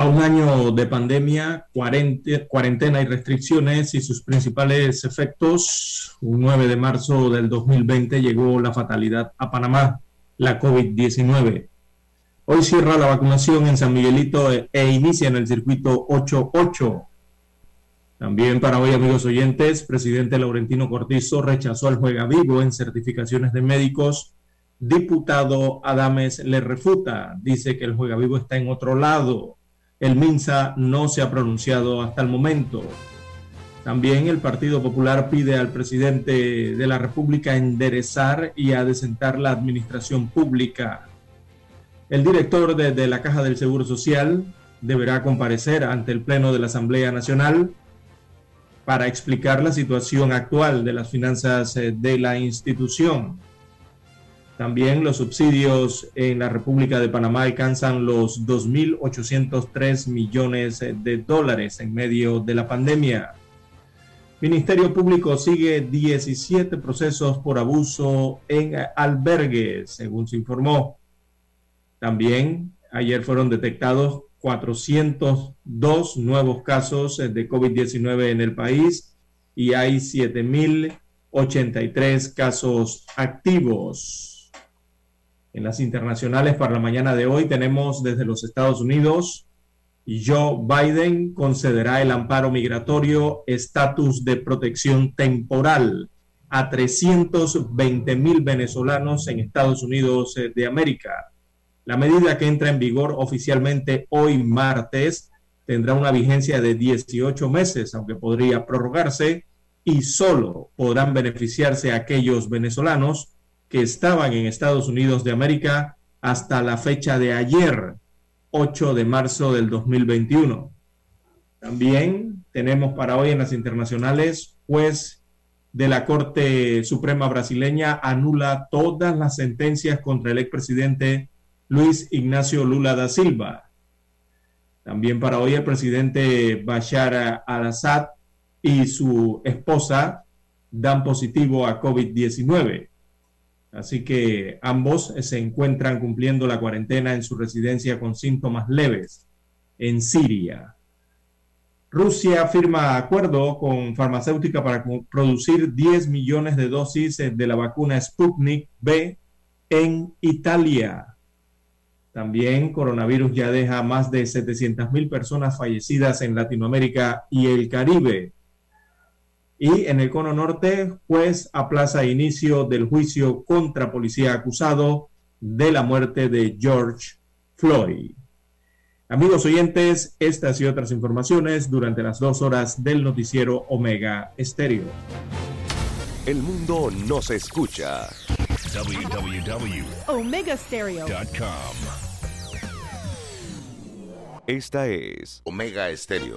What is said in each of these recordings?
A un año de pandemia, cuarentena y restricciones y sus principales efectos, un 9 de marzo del 2020 llegó la fatalidad a Panamá, la COVID-19. Hoy cierra la vacunación en San Miguelito e, e inicia en el circuito 88. También para hoy, amigos oyentes, presidente Laurentino Cortizo rechazó al juega vivo en certificaciones de médicos. Diputado Adames le refuta, dice que el juega vivo está en otro lado el MINSA no se ha pronunciado hasta el momento. También el Partido Popular pide al presidente de la República enderezar y adecentar la administración pública. El director de, la Caja del Seguro Social deberá comparecer ante el Pleno de la Asamblea Nacional para explicar la situación actual de las finanzas eh, de la institución. También los subsidios en la República de Panamá alcanzan los 2.803 millones de dólares en medio de la pandemia. Ministerio Público sigue 17 procesos por abuso en albergues, según se informó. También ayer fueron detectados 402 nuevos casos de COVID-19 en el país y hay 7.083 casos activos. En las internacionales para la mañana de hoy tenemos desde los Estados Unidos, Joe Biden concederá el amparo migratorio estatus de protección temporal a 320 mil venezolanos en Estados Unidos eh, de América. La medida que entra en vigor oficialmente hoy martes tendrá una vigencia de 18 meses, aunque podría prorrogarse, y solo podrán beneficiarse aquellos venezolanos que estaban en Estados Unidos de América hasta la fecha de ayer, 8 de marzo del 2021. También tenemos para hoy en las internacionales, juez de la Corte Suprema brasileña anula todas las sentencias contra el expresidente Luis Ignacio Lula da Silva. También para hoy el presidente Bashar al-Assad y su esposa dan positivo a COVID-19. Así que ambos se encuentran cumpliendo la cuarentena en su residencia con síntomas leves en Siria. Rusia firma acuerdo con farmacéutica para producir 10 millones de dosis de la vacuna Sputnik B en Italia. También coronavirus ya deja más de 700 mil personas fallecidas en Latinoamérica y el Caribe. Y en el cono norte, juez aplaza inicio del juicio contra policía acusado de la muerte de George Floyd. Amigos oyentes, estas y otras informaciones durante las dos horas del noticiero Omega Estéreo. El mundo nos escucha. www.omegastereo.com Esta es Omega Estéreo.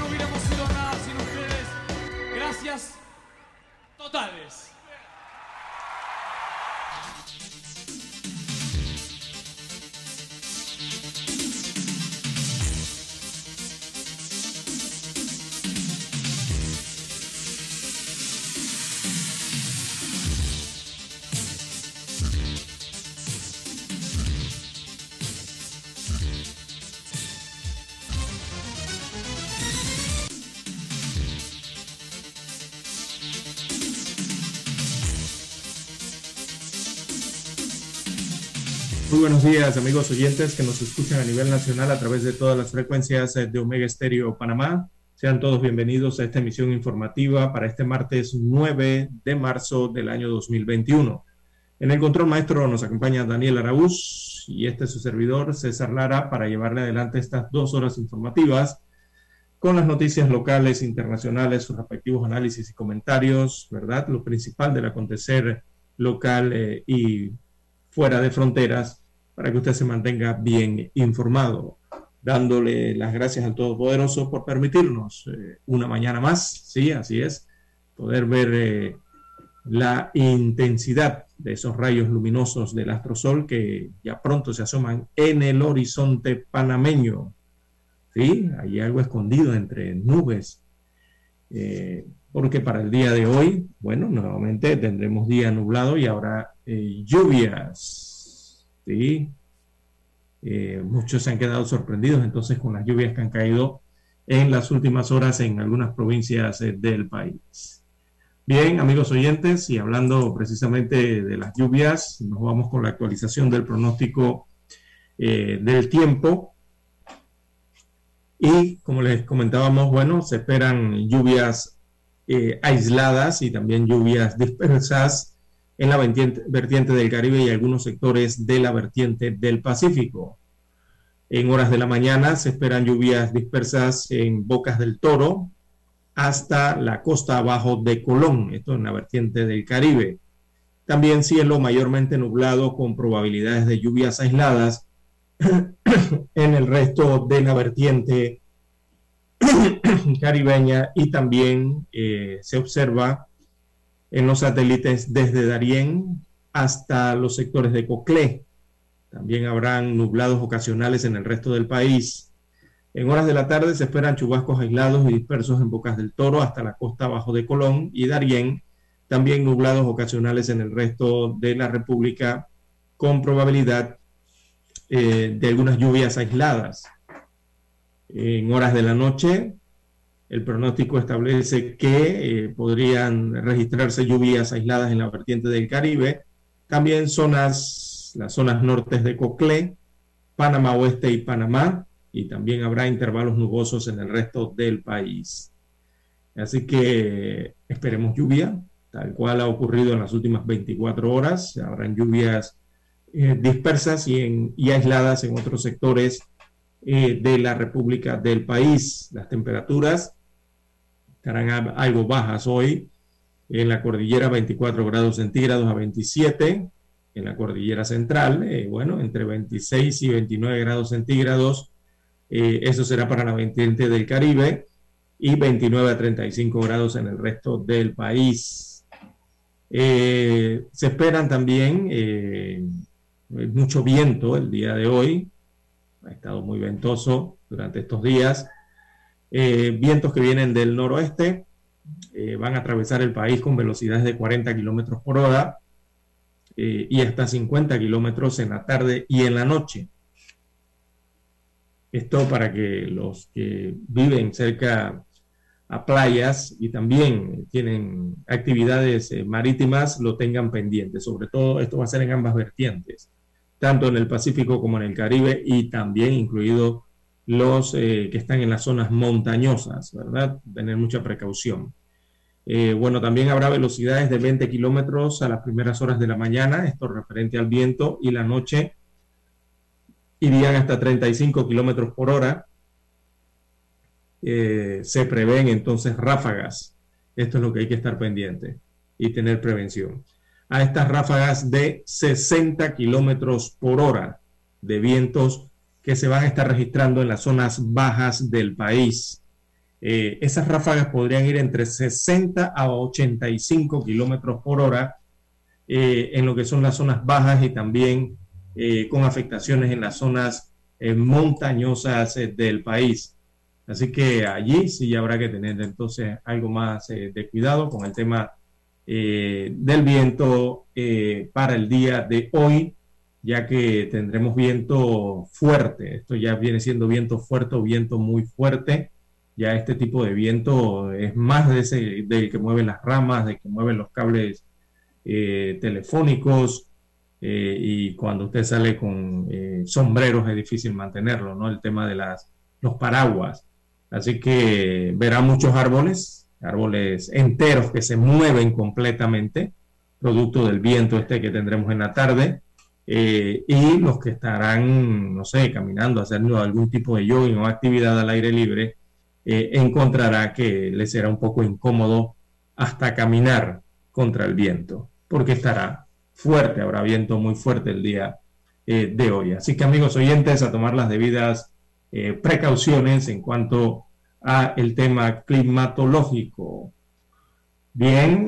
Buenos días, amigos oyentes que nos escuchan a nivel nacional a través de todas las frecuencias de Omega Estéreo Panamá. Sean todos bienvenidos a esta emisión informativa para este martes 9 de marzo del año 2021. En el control maestro nos acompaña Daniel Araúz y este es su servidor César Lara para llevarle adelante estas dos horas informativas con las noticias locales, internacionales, sus respectivos análisis y comentarios, ¿verdad? Lo principal del acontecer local eh, y fuera de fronteras para que usted se mantenga bien informado. Dándole las gracias al Todopoderoso por permitirnos eh, una mañana más, sí, así es, poder ver eh, la intensidad de esos rayos luminosos del astrosol que ya pronto se asoman en el horizonte panameño. Sí, hay algo escondido entre nubes. Eh, porque para el día de hoy, bueno, nuevamente tendremos día nublado y habrá lluvias. ¿Sí? Eh, muchos se han quedado sorprendidos entonces con las lluvias que han caído en las últimas horas en algunas provincias eh, del país. Bien, amigos oyentes, y hablando precisamente de las lluvias, nos vamos con la actualización del pronóstico del tiempo. Y como les comentábamos, bueno, se esperan lluvias eh, aisladas y también lluvias dispersas en la vertiente, del Caribe y algunos sectores de la vertiente del Pacífico. En horas de la mañana se esperan lluvias dispersas en Bocas del Toro hasta la costa abajo de Colón, esto en la vertiente del Caribe. También cielo mayormente nublado con probabilidades de lluvias aisladas en el resto de la vertiente caribeña y también eh, se observa en los satélites desde Darién hasta los sectores de Coclé. También habrán nublados ocasionales en el resto del país. En horas de la tarde se esperan chubascos aislados y dispersos en Bocas del Toro hasta la costa abajo de Colón y Darién. También nublados ocasionales en el resto de la República con probabilidad eh, de algunas lluvias aisladas. En horas de la noche el pronóstico establece que eh, podrían registrarse lluvias aisladas en la vertiente del Caribe, también zonas, las zonas nortes de Coclé, Panamá Oeste y Panamá, y también habrá intervalos nubosos en el resto del país. Así que esperemos lluvia, tal cual ha ocurrido en las últimas 24 horas. Habrán lluvias eh, dispersas y, aisladas en otros sectores eh, de la República del país. Las temperaturas estarán algo bajas hoy. En la cordillera 24 grados centígrados a 27, en la cordillera central, eh, bueno, entre 26 y 29 grados centígrados. Eh, eso será para la vertiente del Caribe y 29 a 35 grados en el resto del país. Eh, se esperan también mucho viento el día de hoy. Ha estado muy ventoso durante estos días eh, vientos que vienen del noroeste eh, van a atravesar el país con velocidades de 40 kilómetros por hora eh, y hasta 50 kilómetros en la tarde y en la noche. Esto para que los que viven cerca a playas y también tienen actividades marítimas lo tengan pendiente. Sobre todo esto va a ser en ambas vertientes, tanto en el Pacífico como en el Caribe y también incluido los eh, que están en las zonas montañosas, ¿verdad? Tener mucha precaución. Eh, bueno, también habrá velocidades de 20 kilómetros a las primeras horas de la mañana, esto referente al viento, y la noche irían hasta 35 kilómetros por hora. Eh, se prevén entonces ráfagas. Esto es lo que hay que estar pendiente y tener prevención. A estas ráfagas de 60 kilómetros por hora de vientos que se van a estar registrando en las zonas bajas del país. Eh, esas ráfagas podrían ir entre 60 a 85 kilómetros por hora eh, en lo que son las zonas bajas y también eh, con afectaciones en las zonas montañosas del país. Así que allí sí habrá que tener entonces algo más de cuidado con el tema del viento para el día de hoy ya que tendremos viento fuerte. Esto ya viene siendo viento fuerte o viento muy fuerte. Ya este tipo de viento es más de ese del que mueve las ramas, del que mueven los cables eh, telefónicos. Eh, y cuando usted sale con eh, sombreros es difícil mantenerlo, ¿no? El tema de las, los paraguas. Así que verá muchos árboles, árboles enteros que se mueven completamente, producto del viento este que tendremos en la tarde eh, y los que estarán, no sé, caminando, haciendo algún tipo de jogging o actividad al aire libre, eh, encontrará que le será un poco incómodo hasta caminar contra el viento, porque estará fuerte, habrá viento muy fuerte el día eh, de hoy. Así que amigos oyentes, a tomar las debidas precauciones en cuanto a el tema climatológico. Bien,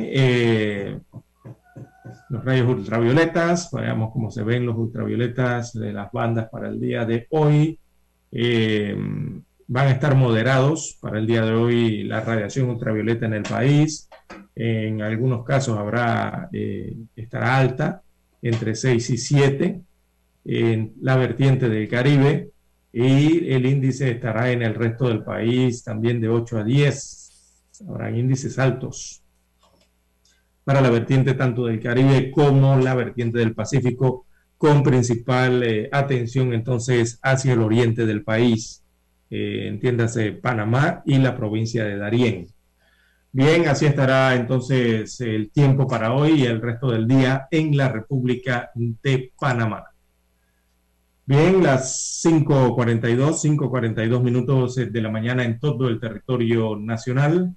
los rayos ultravioletas, veamos cómo se ven los ultravioletas de las bandas para el día de hoy. van a estar moderados para el día de hoy la radiación ultravioleta en el país. En algunos casos habrá, estará alta, entre 6 y 7 en la vertiente del Caribe y el índice estará en el resto del país también de 8 a 10. Habrá índices altos para la vertiente tanto del Caribe como la vertiente del Pacífico, con principal eh, atención entonces hacia el oriente del país, eh, entiéndase Panamá y la provincia de Darién. Bien, así estará entonces el tiempo para hoy y el resto del día en la República de Panamá. Bien, las 5.42, 5.42 minutos de la mañana en todo el territorio nacional.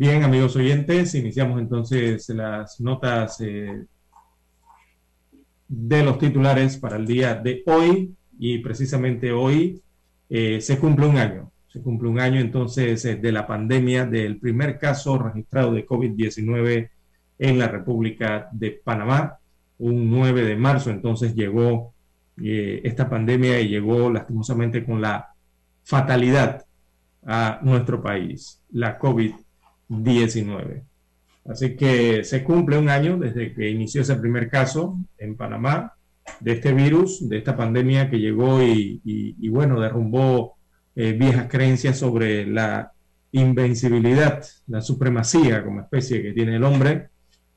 Bien, amigos oyentes, iniciamos entonces las notas eh, de los titulares para el día de hoy y precisamente hoy eh, se cumple un año. Se cumple un año entonces eh, de la pandemia del primer caso registrado de COVID-19 en la República de Panamá. Un 9 de marzo entonces llegó esta pandemia llegó lastimosamente con la fatalidad a nuestro país, la COVID-19. Así que se cumple un año desde que inició ese primer caso en Panamá de este virus, de esta pandemia que llegó y, bueno, derrumbó eh, viejas creencias sobre la invencibilidad, la supremacía como especie que tiene el hombre,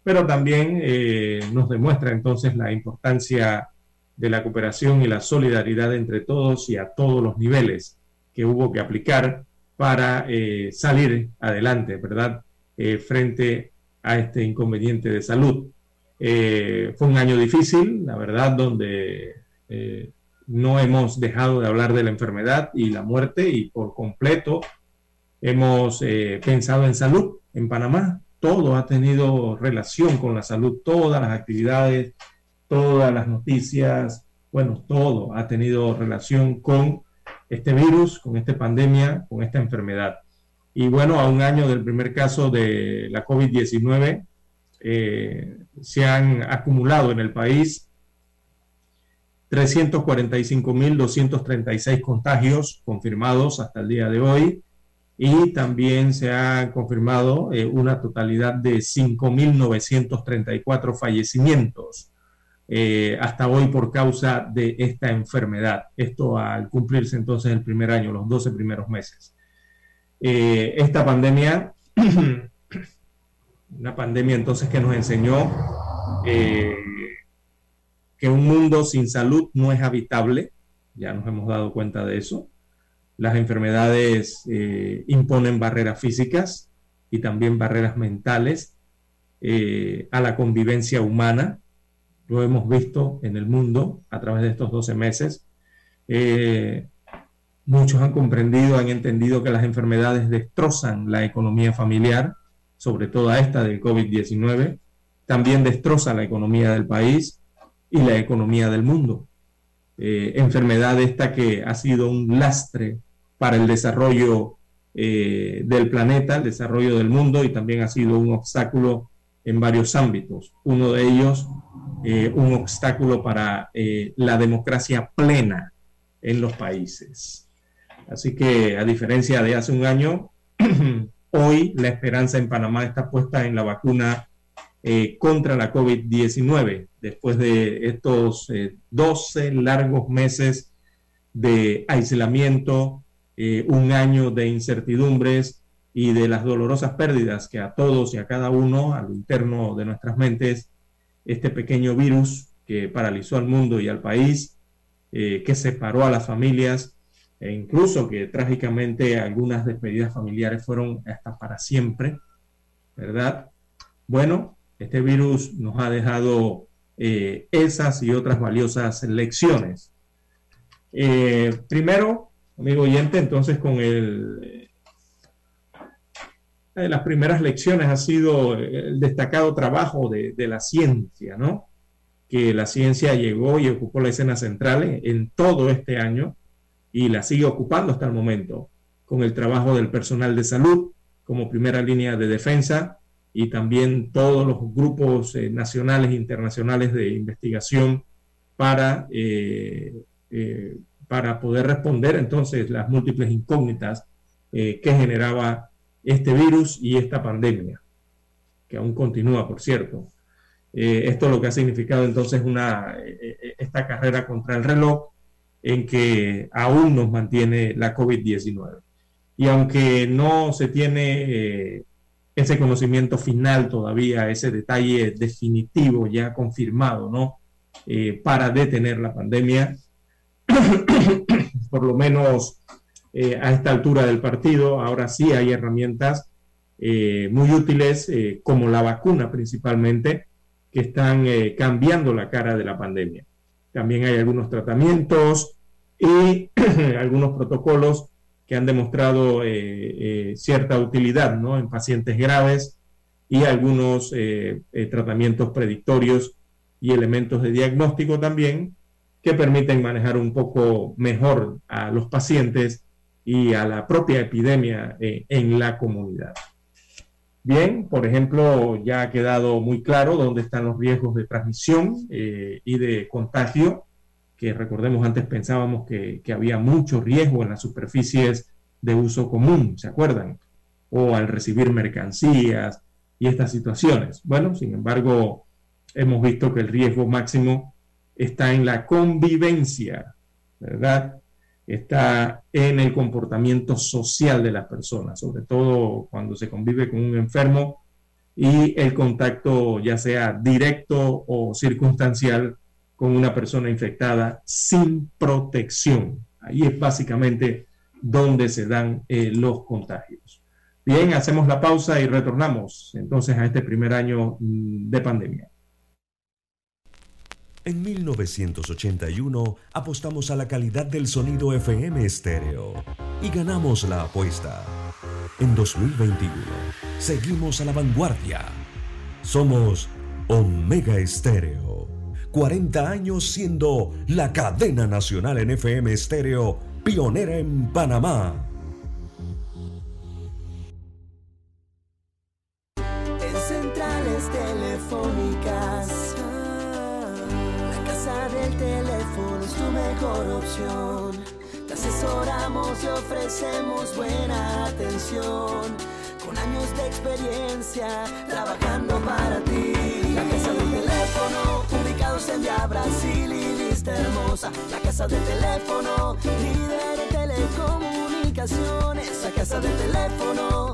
pero también eh, nos demuestra entonces la importancia de la cooperación y la solidaridad entre todos y a todos los niveles que hubo que aplicar para eh, salir adelante, ¿verdad? Eh, frente a este inconveniente de salud. Eh, fue un año difícil, la verdad, donde no hemos dejado de hablar de la enfermedad y la muerte y por completo hemos pensado en salud en Panamá. Todo ha tenido relación con la salud, todas las actividades todas las noticias, bueno, todo ha tenido relación con este virus, con esta pandemia, con esta enfermedad. Y bueno, a un año del primer caso de la COVID-19, eh, se han acumulado en el país 345.236 contagios confirmados hasta el día de hoy y también se ha confirmado eh, una totalidad de 5.934 fallecimientos. Eh, hasta hoy por causa de esta enfermedad. Esto al cumplirse entonces el primer año, los 12 primeros meses. Eh, esta pandemia, una pandemia entonces que nos enseñó eh, que un mundo sin salud no es habitable, ya nos hemos dado cuenta de eso. Las enfermedades imponen barreras físicas y también barreras mentales a la convivencia humana lo hemos visto en el mundo a través de estos 12 meses. Eh, muchos han comprendido, han entendido que las enfermedades destrozan la economía familiar, sobre todo esta del COVID-19, también destroza la economía del país y la economía del mundo. Eh, enfermedad esta que ha sido un lastre para el desarrollo eh, del planeta, el desarrollo del mundo y también ha sido un obstáculo en varios ámbitos. Uno de ellos, eh, un obstáculo para eh, la democracia plena en los países. Así que, a diferencia de hace un año, hoy la esperanza en Panamá está puesta en la vacuna eh, contra la COVID-19, después de estos 12 largos meses de aislamiento, un año de incertidumbres, y de las dolorosas pérdidas que a todos y a cada uno, a lo interno de nuestras mentes, este pequeño virus que paralizó al mundo y al país, eh, que separó a las familias e incluso que trágicamente algunas despedidas familiares fueron hasta para siempre, ¿verdad? Bueno, este virus nos ha dejado eh, esas y otras valiosas lecciones. Eh, primero, amigo oyente, entonces con el de las primeras lecciones ha sido el destacado trabajo de, la ciencia, ¿no? Que la ciencia llegó y ocupó la escena central en todo este año y la sigue ocupando hasta el momento, con el trabajo del personal de salud como primera línea de defensa y también todos los grupos eh, nacionales e internacionales de investigación para, eh, eh, para poder responder entonces las múltiples incógnitas que generaba este virus y esta pandemia, que aún continúa, por cierto. esto es lo que ha significado entonces una, esta carrera contra el reloj en que aún nos mantiene la COVID-19. Y aunque no se tiene ese conocimiento final todavía, ese detalle definitivo ya confirmado, ¿no? Eh, para detener la pandemia, por lo menos eh, a esta altura del partido, ahora sí hay herramientas eh, muy útiles, como la vacuna principalmente, que están cambiando la cara de la pandemia. También hay algunos tratamientos y algunos protocolos que han demostrado eh, eh, cierta utilidad ¿no? en pacientes graves y algunos eh, tratamientos predictorios y elementos de diagnóstico también que permiten manejar un poco mejor a los pacientes y a la propia epidemia en la comunidad. Bien, por ejemplo, ya ha quedado muy claro dónde están los riesgos de transmisión y de contagio que recordemos antes pensábamos que, había mucho riesgo en las superficies de uso común, ¿se acuerdan? O al recibir mercancías y estas situaciones. Bueno, sin embargo, hemos visto que el riesgo máximo está en la convivencia, ¿verdad? Está en el comportamiento social de las personas, sobre todo cuando se convive con un enfermo y el contacto ya sea directo o circunstancial con una persona infectada sin protección. Ahí es básicamente donde se dan eh, los contagios. Bien, hacemos la pausa y retornamos entonces a este primer año mm, de pandemia. En 1981 apostamos a la calidad del sonido FM estéreo y ganamos la apuesta. En 2021 seguimos a la vanguardia. Somos Omega Estéreo 40 años siendo la cadena nacional en FM estéreo pionera en Panamá. Asesoramos y ofrecemos buena atención. Con años de experiencia trabajando para ti. La casa del teléfono en Via Brasil y lista hermosa. La casa del teléfono, líder de telecomunicaciones. La casa del teléfono,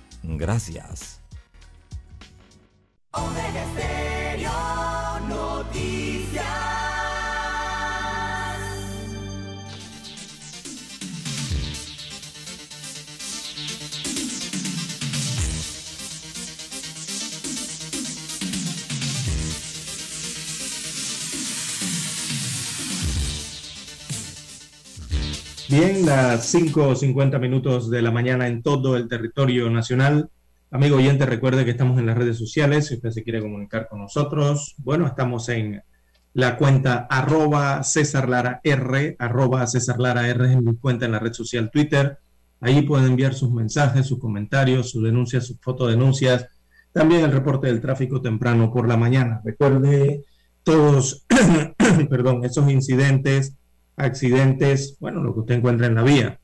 Gracias. Bien, las 5.50 minutos de la mañana en todo el territorio nacional. Amigo oyente, recuerde que estamos en las redes sociales, si usted se quiere comunicar con nosotros. Bueno, estamos en la cuenta arroba César Lara R, arroba César Lara R en mi cuenta en la red social Twitter. Ahí pueden enviar sus mensajes, sus comentarios, sus denuncias, sus fotodenuncias. También el reporte del tráfico temprano por la mañana. Recuerde todos, perdón, esos incidentes accidentes, bueno, lo que usted encuentra en la vía,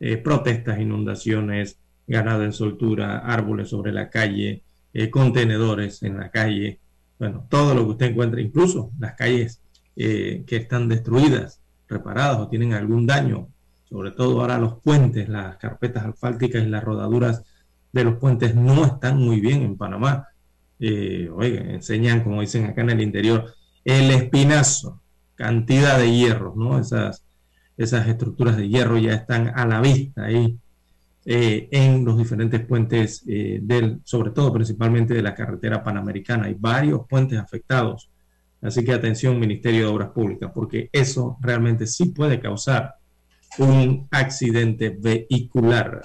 eh, protestas, inundaciones, ganado en soltura, árboles sobre la calle, eh, contenedores en la calle, bueno, todo lo que usted encuentra, incluso las calles que están destruidas, reparadas o tienen algún daño, sobre todo ahora los puentes, las carpetas asfálticas y las rodaduras de los puentes no están muy bien en Panamá. Eh, oigan, enseñan, como dicen acá en el interior, el espinazo, cantidad de hierro, ¿no? Esas, esas estructuras de hierro ya están a la vista ahí eh, en los diferentes puentes, eh, del, sobre todo principalmente de la carretera panamericana. Hay varios puentes afectados. Así que atención, Ministerio de Obras Públicas, porque eso realmente sí puede causar un accidente vehicular.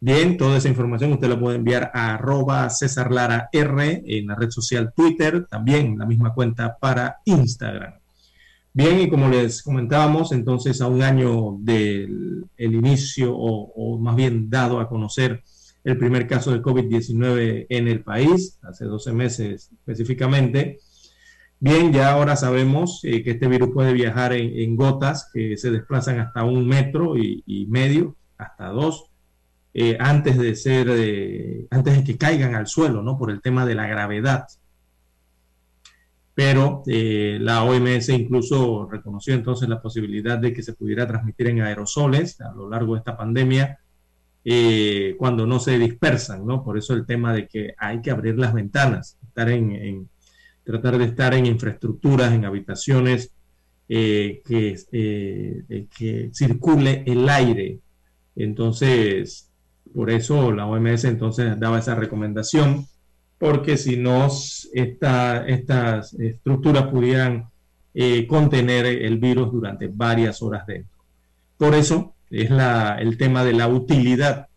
Bien, toda esa información usted la puede enviar a arroba César Lara R en la red social Twitter, también la misma cuenta para Instagram. Bien, y como les comentábamos, entonces a un año del inicio, o, más bien dado a conocer el primer caso de COVID-19 en el país, hace 12 meses específicamente, Bien, ya ahora sabemos eh, que este virus puede viajar en, gotas que se desplazan hasta un metro y, medio, hasta dos, eh, antes de ser, eh, antes de que caigan al suelo, ¿no? Por el tema de la gravedad. Pero la OMS incluso reconoció entonces la posibilidad de que se pudiera transmitir en aerosoles a lo largo de esta pandemia cuando no se dispersan, ¿no? Por eso el tema de que hay que abrir las ventanas, estar en tratar de estar en infraestructuras, en habitaciones, eh, que, eh, que circule el aire. Entonces, por eso la OMS entonces daba esa recomendación, porque si no, esta, estas estructuras pudieran eh, contener el virus durante varias horas dentro. Por eso es la, el tema de la utilidad,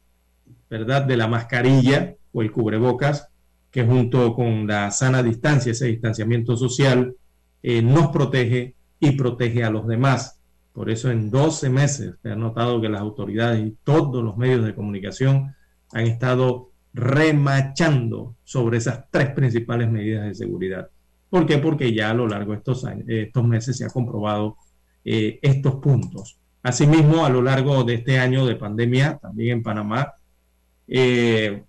¿verdad?, de la mascarilla o el cubrebocas que junto con la sana distancia, ese distanciamiento social, eh, nos protege y protege a los demás. Por eso en 12 meses se ha notado que las autoridades y todos los medios de comunicación han estado remachando sobre esas tres principales medidas de seguridad. ¿Por qué? Porque ya a lo largo de estos, meses se ha comprobado eh, estos puntos. Asimismo, a lo largo de este año de pandemia, también en Panamá, eh,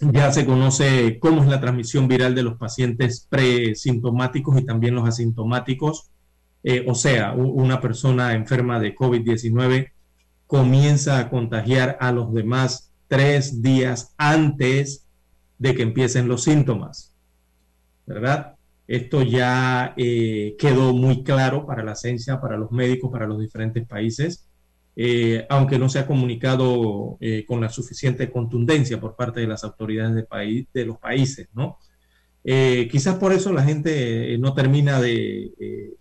ya se conoce cómo es la transmisión viral de los pacientes presintomáticos y también los asintomáticos. Eh, o sea, una persona enferma de COVID-19 comienza a contagiar a los demás tres días antes de que empiecen los síntomas. ¿Verdad? Esto ya eh, quedó muy claro para la ciencia, para los médicos, para los diferentes países. Eh, aunque no se ha comunicado eh, con la suficiente contundencia por parte de las autoridades de, país, de los países, ¿no? Quizás por eso la gente no termina de,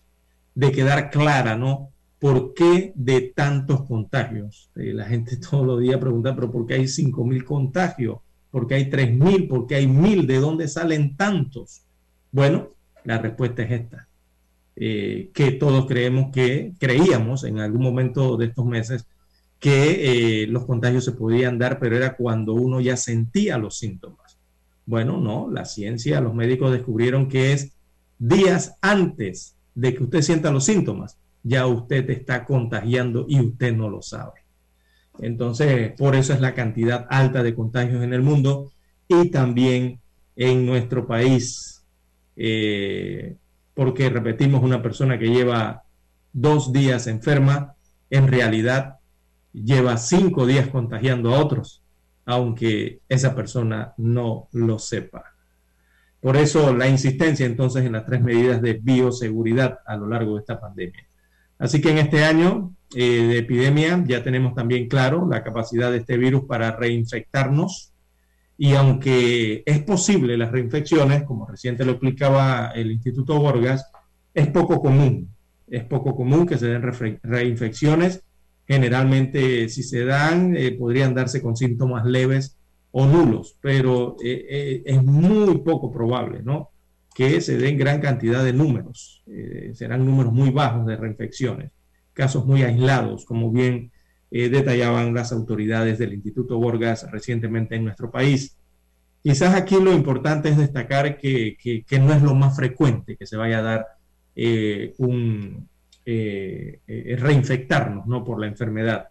de, quedar clara, ¿no? ¿Por qué de tantos contagios? la gente todos los días pregunta, pero ¿por qué hay 5.000 contagios? ¿Por qué hay 3.000? ¿Por qué hay 1.000? ¿De dónde salen tantos? Bueno, la respuesta es esta. Eh, que todos creemos que, creíamos en algún momento de estos meses, que eh, los contagios se podían dar, pero era cuando uno ya sentía los síntomas. Bueno, no, la ciencia, los médicos descubrieron que es días antes de que usted sienta los síntomas, ya usted está contagiando y usted no lo sabe. Entonces, por eso es la cantidad alta de contagios en el mundo y también en nuestro país. Eh, porque repetimos, una persona que lleva dos días enferma, en realidad lleva cinco días contagiando a otros, aunque esa persona no lo sepa. Por eso la insistencia entonces en las tres medidas de bioseguridad a lo largo de esta pandemia. Así que en este año eh, de epidemia ya tenemos también claro la capacidad de este virus para reinfectarnos y aunque es posible las reinfecciones, como reciente lo explicaba el Instituto Borgas, es poco común. Es poco común que se den reinfecciones. Generalmente, si se dan, eh, podrían darse con síntomas leves o nulos, pero eh, es muy poco probable, ¿no? Que se den gran cantidad de números. serán números muy bajos de reinfecciones, casos muy aislados, como bien eh, detallaban las autoridades del Instituto Borgas recientemente en nuestro país. Quizás aquí lo importante es destacar que, que, no es lo más frecuente que se vaya a dar eh, un eh, reinfectarnos ¿no? por la enfermedad.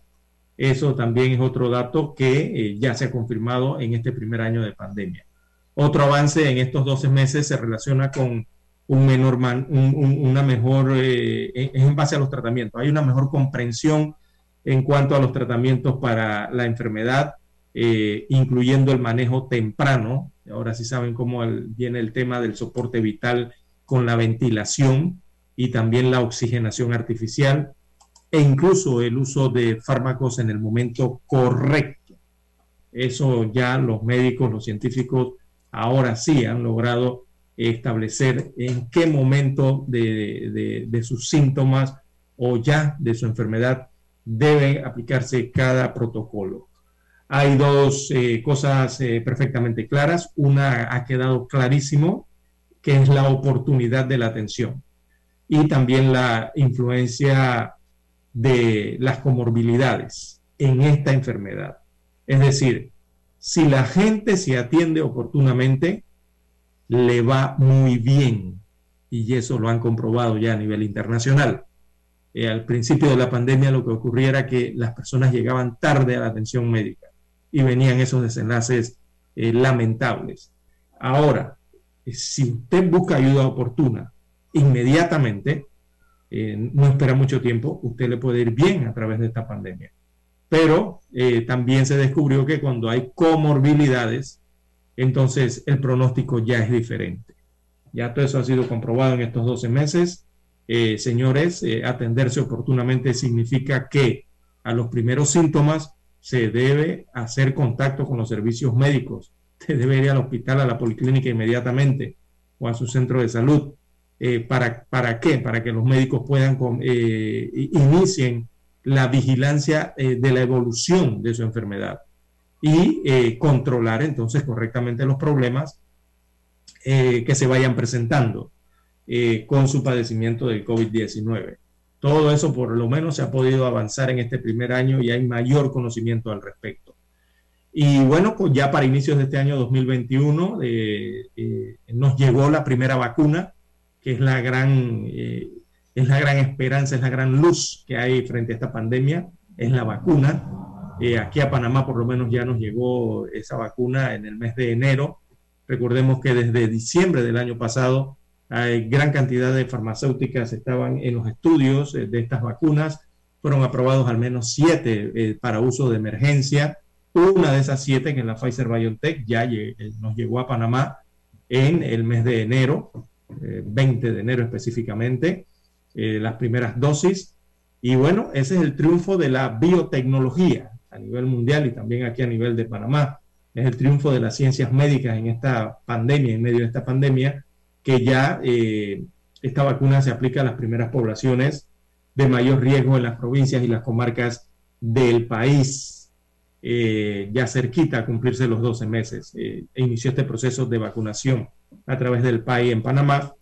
Eso también es otro dato que ya se ha confirmado en este primer año de pandemia. Otro avance en estos 12 meses se relaciona con un menor una mejor, eh, en base a los tratamientos, hay una mejor comprensión en cuanto a los tratamientos para la enfermedad, eh, incluyendo el manejo temprano. Ahora sí saben cómo viene el tema del soporte vital con la ventilación y también la oxigenación artificial e incluso el uso de fármacos en el momento correcto. Eso ya los médicos, los científicos, ahora sí han logrado establecer en qué momento de, sus síntomas o ya de su enfermedad debe aplicarse cada protocolo. Hay dos eh, cosas eh, perfectamente claras. Una ha quedado clarísimo, que es la oportunidad de la atención y también la influencia de las comorbilidades en esta enfermedad. Es decir, si la gente se atiende oportunamente, le va muy bien. Y eso lo han comprobado ya a nivel internacional. Eh, al principio de la pandemia lo que ocurría era que las personas llegaban tarde a la atención médica y venían esos desenlaces eh, lamentables. Ahora, eh, si usted busca ayuda oportuna inmediatamente, no espera mucho tiempo, usted le puede ir bien a través de esta pandemia. Pero también se descubrió que cuando hay comorbilidades, entonces el pronóstico ya es diferente. Ya todo eso ha sido comprobado en estos 12 meses. Eh, señores, eh, atenderse oportunamente significa que a los primeros síntomas se debe hacer contacto con los servicios médicos. Se debe ir al hospital, a la policlínica inmediatamente o a su centro de salud. Eh, ¿para, ¿Para qué? Para que los médicos puedan inicien la vigilancia de la evolución de su enfermedad y eh, controlar entonces correctamente los problemas eh, que se vayan presentando eh, con su padecimiento del COVID-19. Todo eso por lo menos se ha podido avanzar en este primer año y hay mayor conocimiento al respecto. Y bueno, pues ya para inicios de este año 2021 nos llegó la primera vacuna, que es la gran, es la gran esperanza, es la gran luz que hay frente a esta pandemia, es la vacuna eh, aquí a Panamá por lo menos ya nos llegó esa vacuna en el mes de enero. Recordemos que desde diciembre del año pasado hay gran cantidad de farmacéuticas estaban en los estudios eh, de estas vacunas. Fueron aprobados al menos siete eh, para uso de emergencia. Una de esas siete, que es la Pfizer BioNTech, ya nos llegó a Panamá en el mes de enero, 20 de enero específicamente, las primeras dosis. Y bueno, ese es el triunfo de la biotecnología a nivel mundial y también aquí a nivel de Panamá. Es el triunfo de las ciencias médicas en esta pandemia, en medio de esta pandemia, que ya eh, esta vacuna se aplica a las primeras poblaciones de mayor riesgo en las provincias y las comarcas del país, eh, ya cerquita a cumplirse los 12 meses. Eh, e inició este proceso de vacunación a través del país en Panamá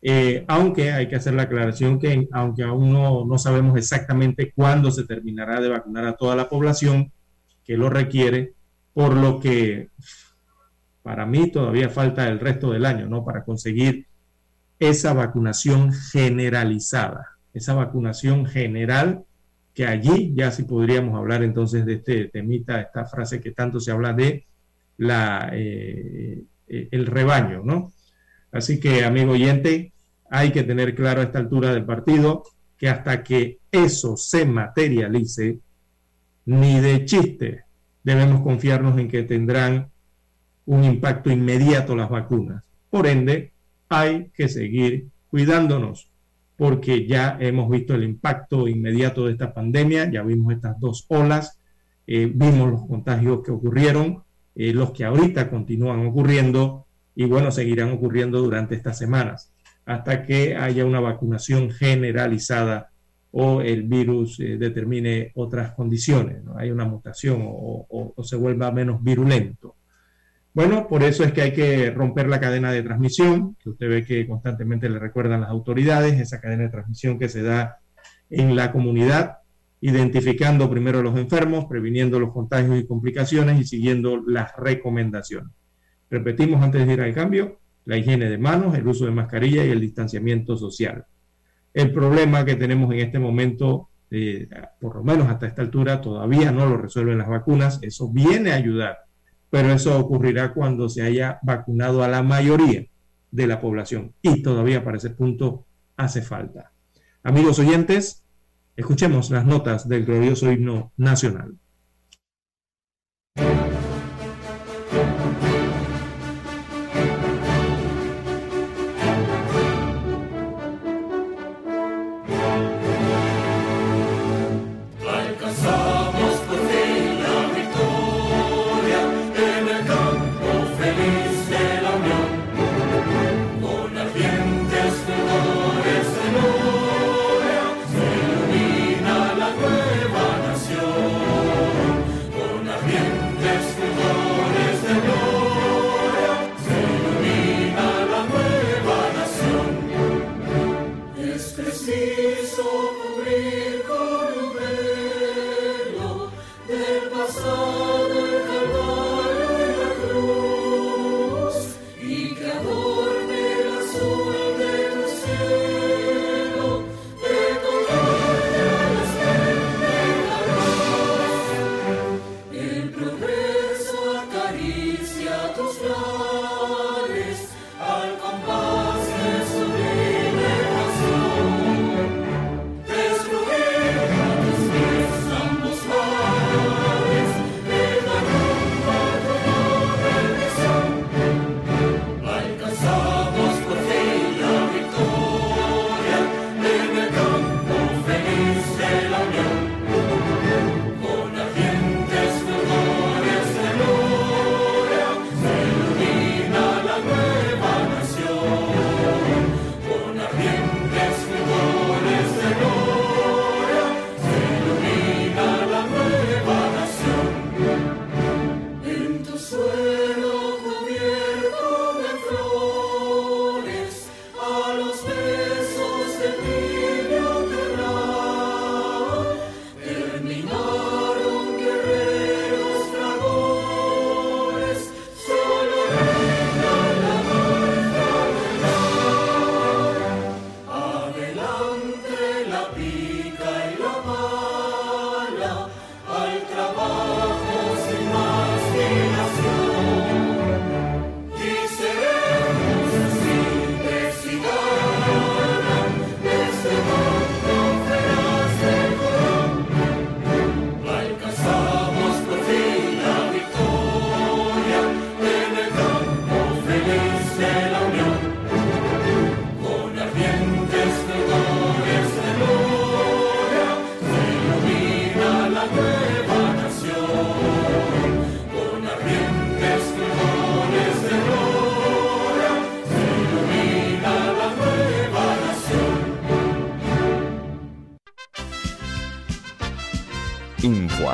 eh, aunque hay que hacer la aclaración que aunque aún no, sabemos exactamente cuándo se terminará de vacunar a toda la población que lo requiere, por lo que para mí todavía falta el resto del año, ¿no? Para conseguir esa vacunación generalizada, esa vacunación general, que allí ya sí podríamos hablar entonces de este temita, esta frase que tanto se habla de la, eh, eh, el rebaño, ¿no? Así que, amigo oyente, hay que tener claro a esta altura del partido que hasta que eso se materialice, ni de chiste debemos confiarnos en que tendrán un impacto inmediato las vacunas. Por ende, hay que seguir cuidándonos, porque ya hemos visto el impacto inmediato de esta pandemia, ya vimos estas dos olas, eh, vimos los contagios que ocurrieron, eh, los que ahorita continúan ocurriendo, y bueno, seguirán ocurriendo durante estas semanas hasta que haya una vacunación generalizada o el virus eh, determine otras condiciones, ¿no? hay una mutación o, se vuelva menos virulento. Bueno, por eso es que hay que romper la cadena de transmisión, que usted ve que constantemente le recuerdan las autoridades, esa cadena de transmisión que se da en la comunidad, identificando primero los enfermos, previniendo los contagios y complicaciones y siguiendo las recomendaciones. Repetimos antes de ir al cambio, la higiene de manos, el uso de mascarilla y el distanciamiento social. El problema que tenemos en este momento, eh, por lo menos hasta esta altura, todavía no lo resuelven las vacunas. Eso viene a ayudar, pero eso ocurrirá cuando se haya vacunado a la mayoría. de la población. Y todavía para ese punto hace falta. Amigos oyentes, escuchemos las notas del glorioso himno nacional.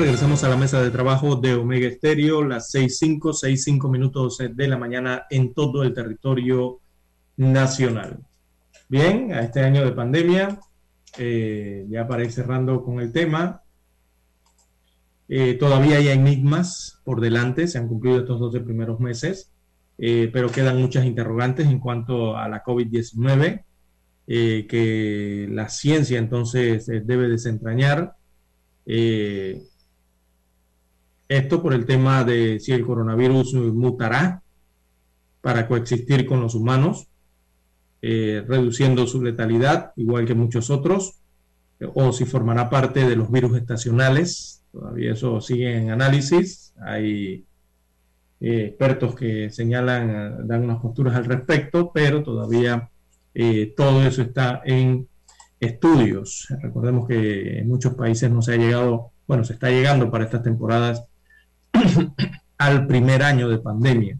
Regresamos a la mesa de trabajo de Omega Estéreo, las 6.5, 6.5 minutos de la mañana en todo el territorio nacional. Bien, a este año de pandemia, eh, ya para ir cerrando con el tema, eh, todavía hay enigmas por delante, se han cumplido estos 12 primeros meses, eh, pero quedan muchas interrogantes en cuanto a la COVID-19, que la ciencia entonces debe desentrañar eh, esto por el tema de si el coronavirus mutará para coexistir con los humanos, eh, reduciendo su letalidad, igual que muchos otros, o si formará parte de los virus estacionales. Todavía eso sigue en análisis. Hay eh, expertos que señalan, dan unas posturas al respecto, pero todavía todo eso está en estudios. Recordemos que en muchos países no se ha llegado, bueno, se está llegando para estas temporadas al primer año de pandemia.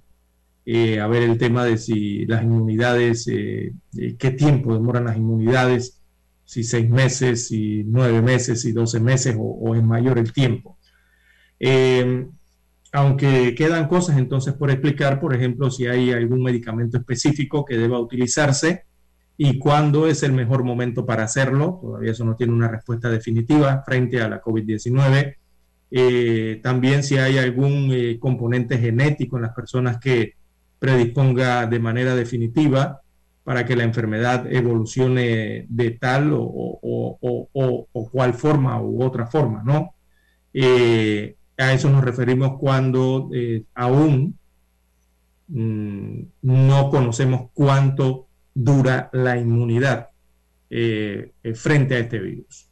a ver el tema de si las inmunidades, qué tiempo demoran las inmunidades, si seis meses, si nueve meses, si doce meses o, es mayor el tiempo. aunque quedan cosas entonces por explicar, por ejemplo, si hay algún medicamento específico que deba utilizarse y cuándo es el mejor momento para hacerlo. Todavía eso no tiene una respuesta definitiva frente a la COVID-19. Eh, también si hay algún eh, componente genético en las personas que predisponga de manera definitiva para que la enfermedad evolucione de tal o, cual forma u otra forma, ¿no? Eh, a eso nos referimos cuando aún mm, no conocemos cuánto dura la inmunidad frente a este virus.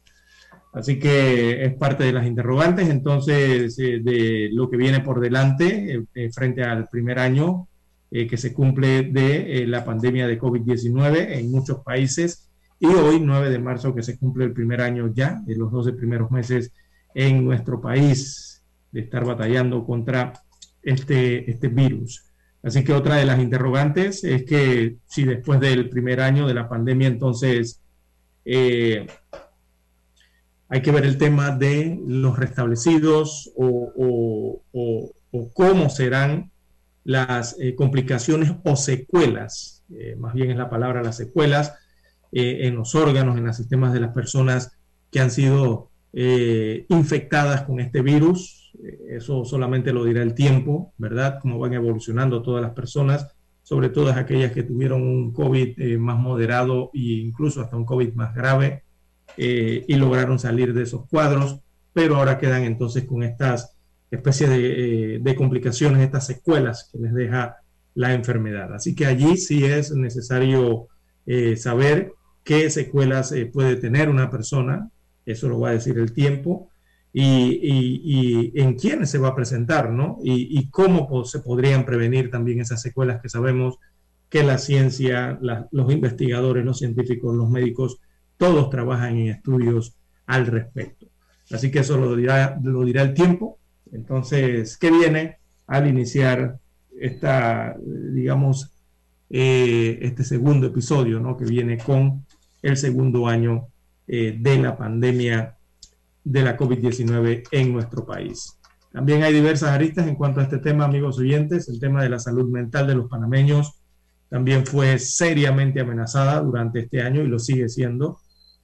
Así que es parte de las interrogantes, entonces, eh, de lo que viene por delante frente al primer año que se cumple de la pandemia de COVID-19 en muchos países y hoy, 9 de marzo, que se cumple el primer año ya, de los 12 primeros meses en nuestro país de estar batallando contra este, este virus. Así que otra de las interrogantes es que si después del primer año de la pandemia, entonces eh, hay que ver el tema de los restablecidos o, cómo serán las eh, complicaciones o secuelas, eh, más bien es la palabra las secuelas, en los órganos, en los sistemas de las personas que han sido infectadas con este virus, eso solamente lo dirá el tiempo, ¿verdad? Cómo van evolucionando todas las personas, sobre todo aquellas que tuvieron un COVID eh, más moderado e incluso hasta un COVID más grave eh, y lograron salir de esos cuadros, pero ahora quedan entonces con estas especies de, eh, de complicaciones, estas secuelas que les deja la enfermedad. Así que allí sí es necesario saber qué secuelas puede tener una persona, eso lo va a decir el tiempo, y, en quiénes se va a presentar, ¿no? Y, cómo se podrían prevenir también esas secuelas que sabemos que la ciencia, los investigadores, los científicos, los médicos, todos trabajan en estudios al respecto. Así que eso lo dirá, lo dirá el tiempo. Entonces, ¿qué viene al iniciar esta, digamos, eh, este segundo episodio, ¿no? Que viene con el segundo año eh, de la pandemia de la COVID-19 en nuestro país. También hay diversas aristas en cuanto a este tema, amigos oyentes. El tema de la salud mental de los panameños también fue seriamente amenazada durante este año y lo sigue siendo.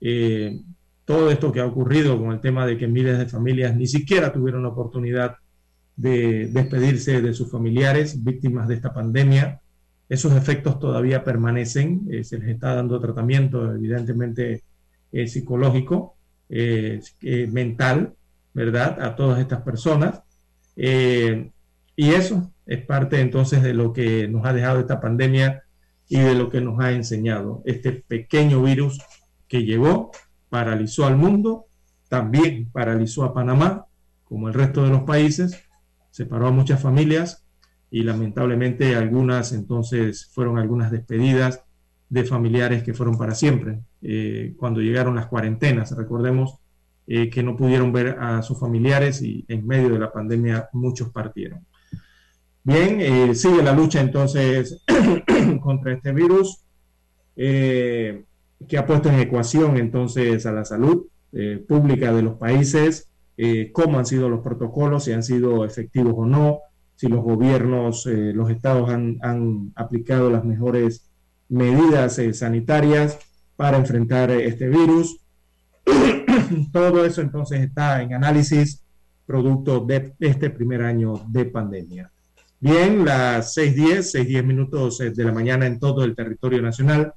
Eh, todo esto que ha ocurrido con el tema de que miles de familias ni siquiera tuvieron la oportunidad de despedirse de sus familiares víctimas de esta pandemia, esos efectos todavía permanecen, eh, se les está dando tratamiento evidentemente eh, psicológico, mental, ¿verdad? A todas estas personas. Y eso es parte entonces de lo que nos ha dejado esta pandemia y de lo que nos ha enseñado este pequeño virus que llegó, paralizó al mundo, también paralizó a Panamá, como el resto de los países, separó a muchas familias y lamentablemente algunas entonces fueron algunas despedidas de familiares que fueron para siempre. Eh, cuando llegaron las cuarentenas, recordemos eh, que no pudieron ver a sus familiares y en medio de la pandemia muchos partieron. Bien, eh, sigue la lucha entonces contra este virus que ha puesto en ecuación entonces a la salud pública de los países, cómo han sido los protocolos, si han sido efectivos o no, si los gobiernos, los estados han, han aplicado las mejores medidas eh, sanitarias para enfrentar eh, este virus. Todo eso entonces está en análisis producto de este primer año de pandemia. Bien, las 6.10, 6.10 minutos eh, de la mañana en todo el territorio nacional.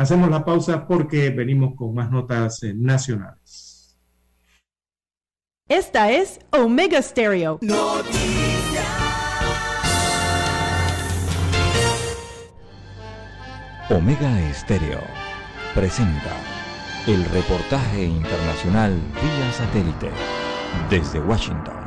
Hacemos la pausa porque venimos con más notas nacionales. Esta es Omega Stereo. Omega Estéreo presenta el reportaje internacional vía satélite desde Washington.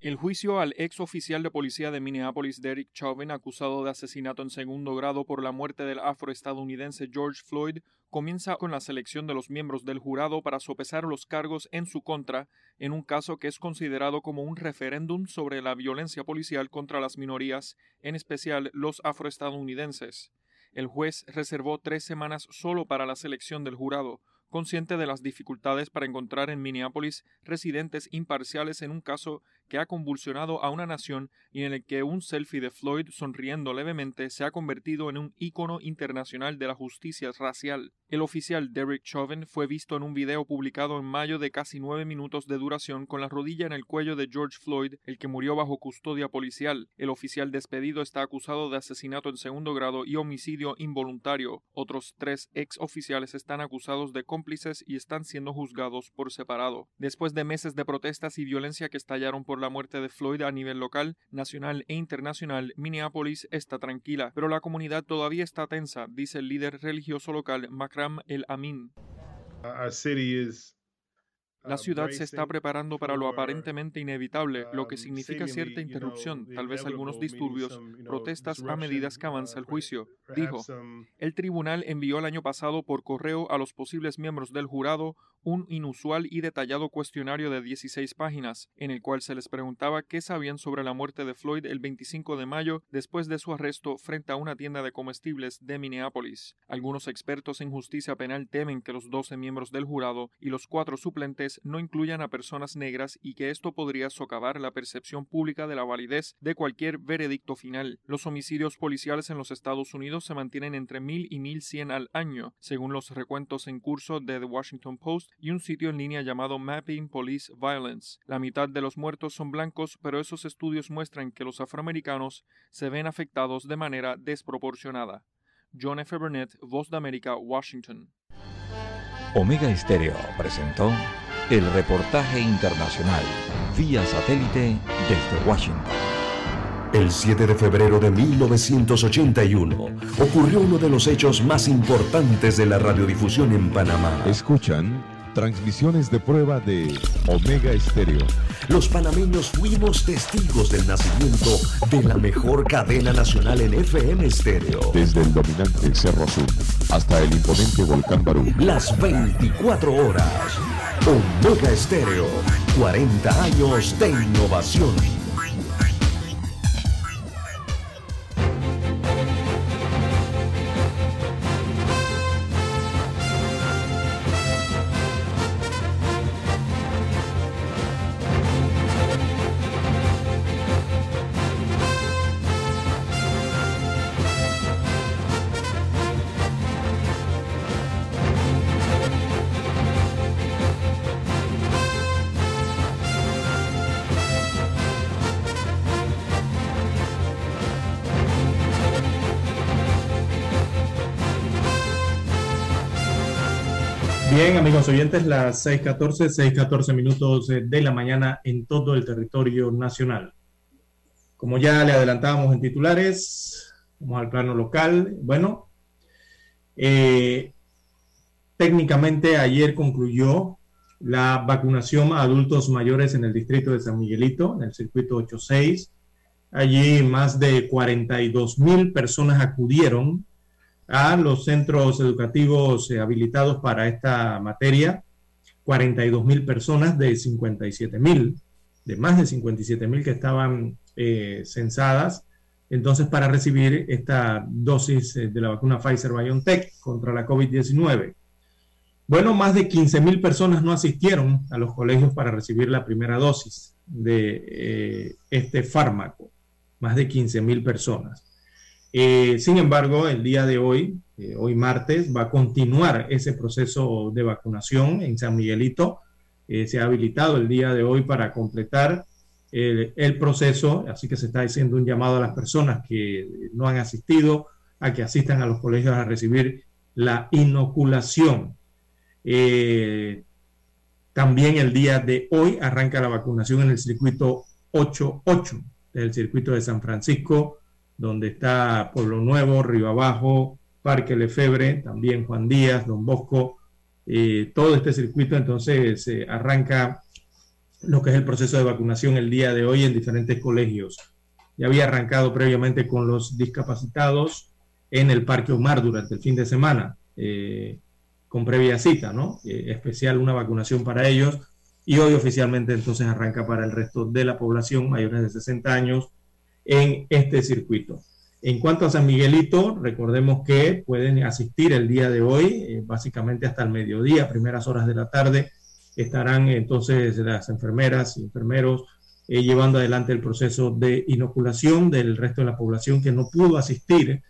El juicio al ex oficial de policía de Minneapolis, Derek Chauvin, acusado de asesinato en segundo grado por la muerte del afroestadounidense George Floyd, comienza con la selección de los miembros del jurado para sopesar los cargos en su contra en un caso que es considerado como un referéndum sobre la violencia policial contra las minorías, en especial los afroestadounidenses. El juez reservó tres semanas solo para la selección del jurado, consciente de las dificultades para encontrar en Minneapolis residentes imparciales en un caso que ha convulsionado a una nación y en el que un selfie de Floyd sonriendo levemente se ha convertido en un ícono internacional de la justicia racial. El oficial Derek Chauvin fue visto en un video publicado en mayo de casi nueve minutos de duración con la rodilla en el cuello de George Floyd, el que murió bajo custodia policial. El oficial despedido está acusado de asesinato en segundo grado y homicidio involuntario. Otros tres ex oficiales están acusados de cómplices y están siendo juzgados por separado. Después de meses de protestas y violencia que estallaron por la muerte de Floyd a nivel local, nacional e internacional, Minneapolis está tranquila, pero la comunidad todavía está tensa, dice el líder religioso local El Amin. Our city is La ciudad se está preparando para lo aparentemente inevitable, lo que significa cierta interrupción, tal vez algunos disturbios, protestas a medida que avanza el juicio. Dijo, el tribunal envió el año pasado por correo a los posibles miembros del jurado un inusual y detallado cuestionario de 16 páginas, en el cual se les preguntaba qué sabían sobre la muerte de Floyd el 25 de mayo después de su arresto frente a una tienda de comestibles de Minneapolis. Algunos expertos en justicia penal temen que los 12 miembros del jurado y los cuatro suplentes no incluyan a personas negras y que esto podría socavar la percepción pública de la validez de cualquier veredicto final. Los homicidios policiales en los Estados Unidos se mantienen entre 1000 y 1100 al año, según los recuentos en curso de The Washington Post y un sitio en línea llamado Mapping Police Violence. La mitad de los muertos son blancos, pero esos estudios muestran que los afroamericanos se ven afectados de manera desproporcionada. John F. Burnett, Voz de América, Washington. Omega Estéreo presentó el reportaje internacional vía satélite desde Washington. El 7 de febrero de 1981 ocurrió uno de los hechos más importantes de la radiodifusión en Panamá. Escuchan transmisiones de prueba de Omega Estéreo. Los panameños fuimos testigos del nacimiento de la mejor cadena nacional en FM estéreo. Desde el dominante Cerro Azul hasta el imponente Volcán Barú. Las 24 horas. Omega Estéreo. 40 años de innovación. Bien, amigos oyentes, las 6:14, 6:14 minutos de la mañana en todo el territorio nacional. Como ya le adelantábamos en titulares, vamos al plano local. Bueno, eh, técnicamente ayer concluyó la vacunación a adultos mayores en el distrito de San Miguelito, en el circuito 86. Allí más de 42 mil personas acudieron a los centros educativos eh, habilitados para esta materia, 42 mil personas de 57 mil, de más de 57 mil que estaban eh, censadas, entonces para recibir esta dosis eh, de la vacuna Pfizer BioNTech contra la COVID-19. Bueno, más de 15 mil personas no asistieron a los colegios para recibir la primera dosis de este fármaco, más de 15 mil personas. Eh, sin embargo, el día de hoy, eh, hoy martes, va a continuar ese proceso de vacunación en San Miguelito. Eh, se ha habilitado el día de hoy para completar el, el, proceso, así que se está haciendo un llamado a las personas que no han asistido a que asistan a los colegios a recibir la inoculación. también el día de hoy arranca la vacunación en el circuito 88 del circuito de San Francisco donde está Pueblo Nuevo, Río Abajo, Parque Lefebre, también Juan Díaz, Don Bosco, eh, todo este circuito entonces se arranca lo que es el proceso de vacunación el día de hoy en diferentes colegios. Ya había arrancado previamente con los discapacitados en el Parque Omar durante el fin de semana, eh, con previa cita, ¿no? Eh, especial una vacunación para ellos. Y hoy oficialmente entonces arranca para el resto de la población mayores de 60 años en este circuito. En cuanto a San Miguelito, recordemos que pueden asistir el día de hoy, eh, básicamente hasta el mediodía, primeras horas de la tarde, estarán entonces las enfermeras y enfermeros eh, llevando adelante el proceso de inoculación del resto de la población que no pudo asistir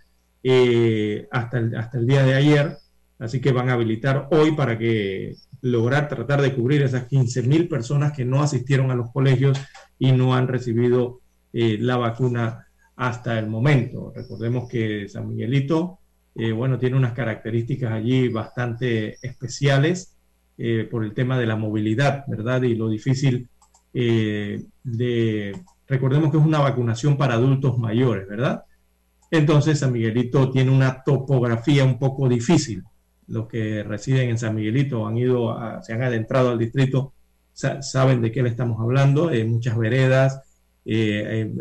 eh, hasta, el, hasta el día de ayer. Así que van a habilitar hoy para que lograr tratar de cubrir esas 15 mil personas que no asistieron a los colegios y no han recibido la vacuna hasta el momento. Recordemos que San Miguelito, eh, bueno, tiene unas características allí bastante especiales eh, por el tema de la movilidad, ¿verdad? Y lo difícil eh, de, recordemos que es una vacunación para adultos mayores, ¿verdad? Entonces San Miguelito tiene una topografía un poco difícil. Los que residen en San Miguelito han ido, se han adentrado al distrito, saben de qué le estamos hablando, muchas veredas, eh,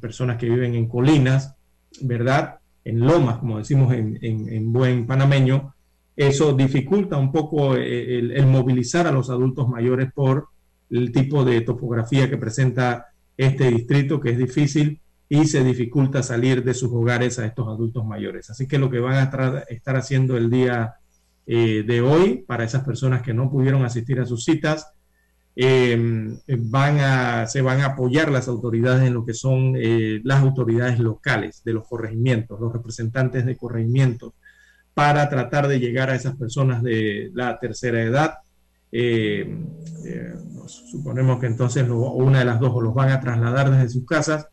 personas que viven en colinas, ¿verdad? En lomas, como decimos en, buen panameño, eso dificulta un poco eh, el, movilizar a los adultos mayores por el tipo de topografía que presenta este distrito, que es difícil y se dificulta salir de sus hogares a estos adultos mayores. Así que lo que van a estar haciendo el día eh, de hoy para esas personas que no pudieron asistir a sus citas Em, van a, se van a apoyar las autoridades en lo que son eh, las autoridades locales de los corregimientos, los representantes de corregimientos, para tratar de llegar a esas personas de la tercera edad. Em, eh, suponemos que entonces una de las dos o los van a trasladar desde sus casas,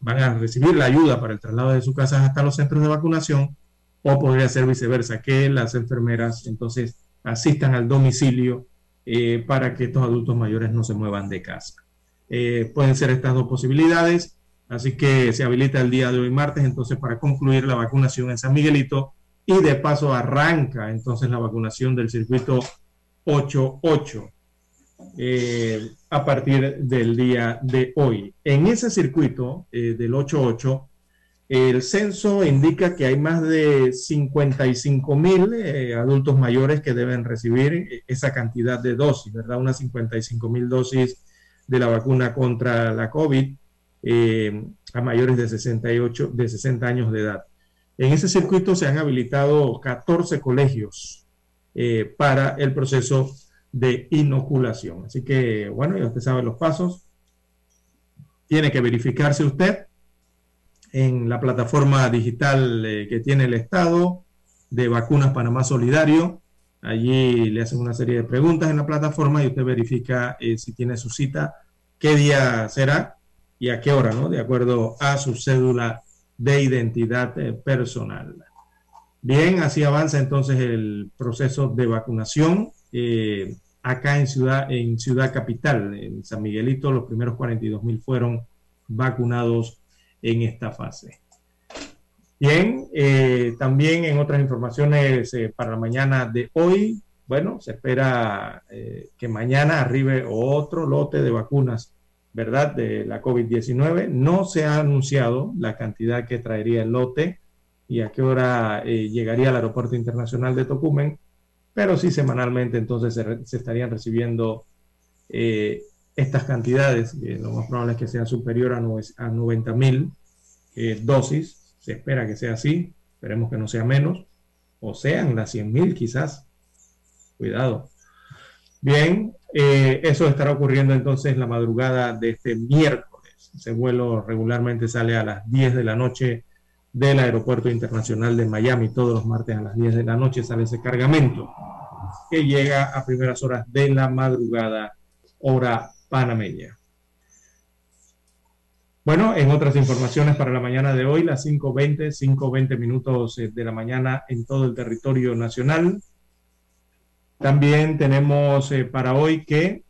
van a recibir la ayuda para el traslado de sus casas hasta los centros de vacunación, o podría ser viceversa, que las enfermeras entonces asistan al domicilio eh, para que estos adultos mayores no se muevan de casa. Eh, pueden ser estas dos posibilidades, así que se habilita el día de hoy martes entonces para concluir la vacunación en San Miguelito y de paso arranca entonces la vacunación del circuito 88 eh, a partir del día de hoy. En ese circuito del 88 el censo indica que hay más de 55 mil eh, adultos mayores que deben recibir esa cantidad de dosis, ¿verdad? Unas 55 mil dosis de la vacuna contra la COVID eh, a mayores de 68, de 60 años de edad. En ese circuito se han habilitado 14 colegios eh, para el proceso de inoculación. Así que, bueno, ya usted sabe los pasos. Tiene que verificarse usted en la plataforma digital eh, que tiene el Estado de Vacunas Panamá Solidario. Allí le hacen una serie de preguntas en la plataforma y usted verifica eh, si tiene su cita, qué día será y a qué hora, ¿no? De acuerdo a su cédula de identidad eh, personal. Bien, así avanza entonces el proceso de vacunación. acá en Ciudad, en Ciudad Capital, en San Miguelito, los primeros 42 mil fueron vacunados en esta fase. Bien, eh, también en otras informaciones eh, para la mañana de hoy, bueno, se espera eh, que mañana arribe otro lote de vacunas, ¿verdad? De la COVID-19. No se ha anunciado la cantidad que traería el lote y a qué hora llegaría al aeropuerto internacional de Tocumen, pero sí semanalmente entonces se, estarían recibiendo estas cantidades, lo más probable es que sea superior a, a 90 mil eh, dosis, se espera que sea así, esperemos que no sea menos, o sean las 100 mil quizás, cuidado. Bien, eh, eso estará ocurriendo entonces la madrugada de este miércoles. Ese vuelo regularmente sale a las 10 de la noche del Aeropuerto Internacional de Miami. Todos los martes a las 10 de la noche sale ese cargamento que llega a primeras horas de la madrugada, hora panameña. Bueno, en otras informaciones para la mañana de hoy, las 5.20, 5.20 minutos eh, de la mañana en todo el territorio nacional. También tenemos eh, para hoy que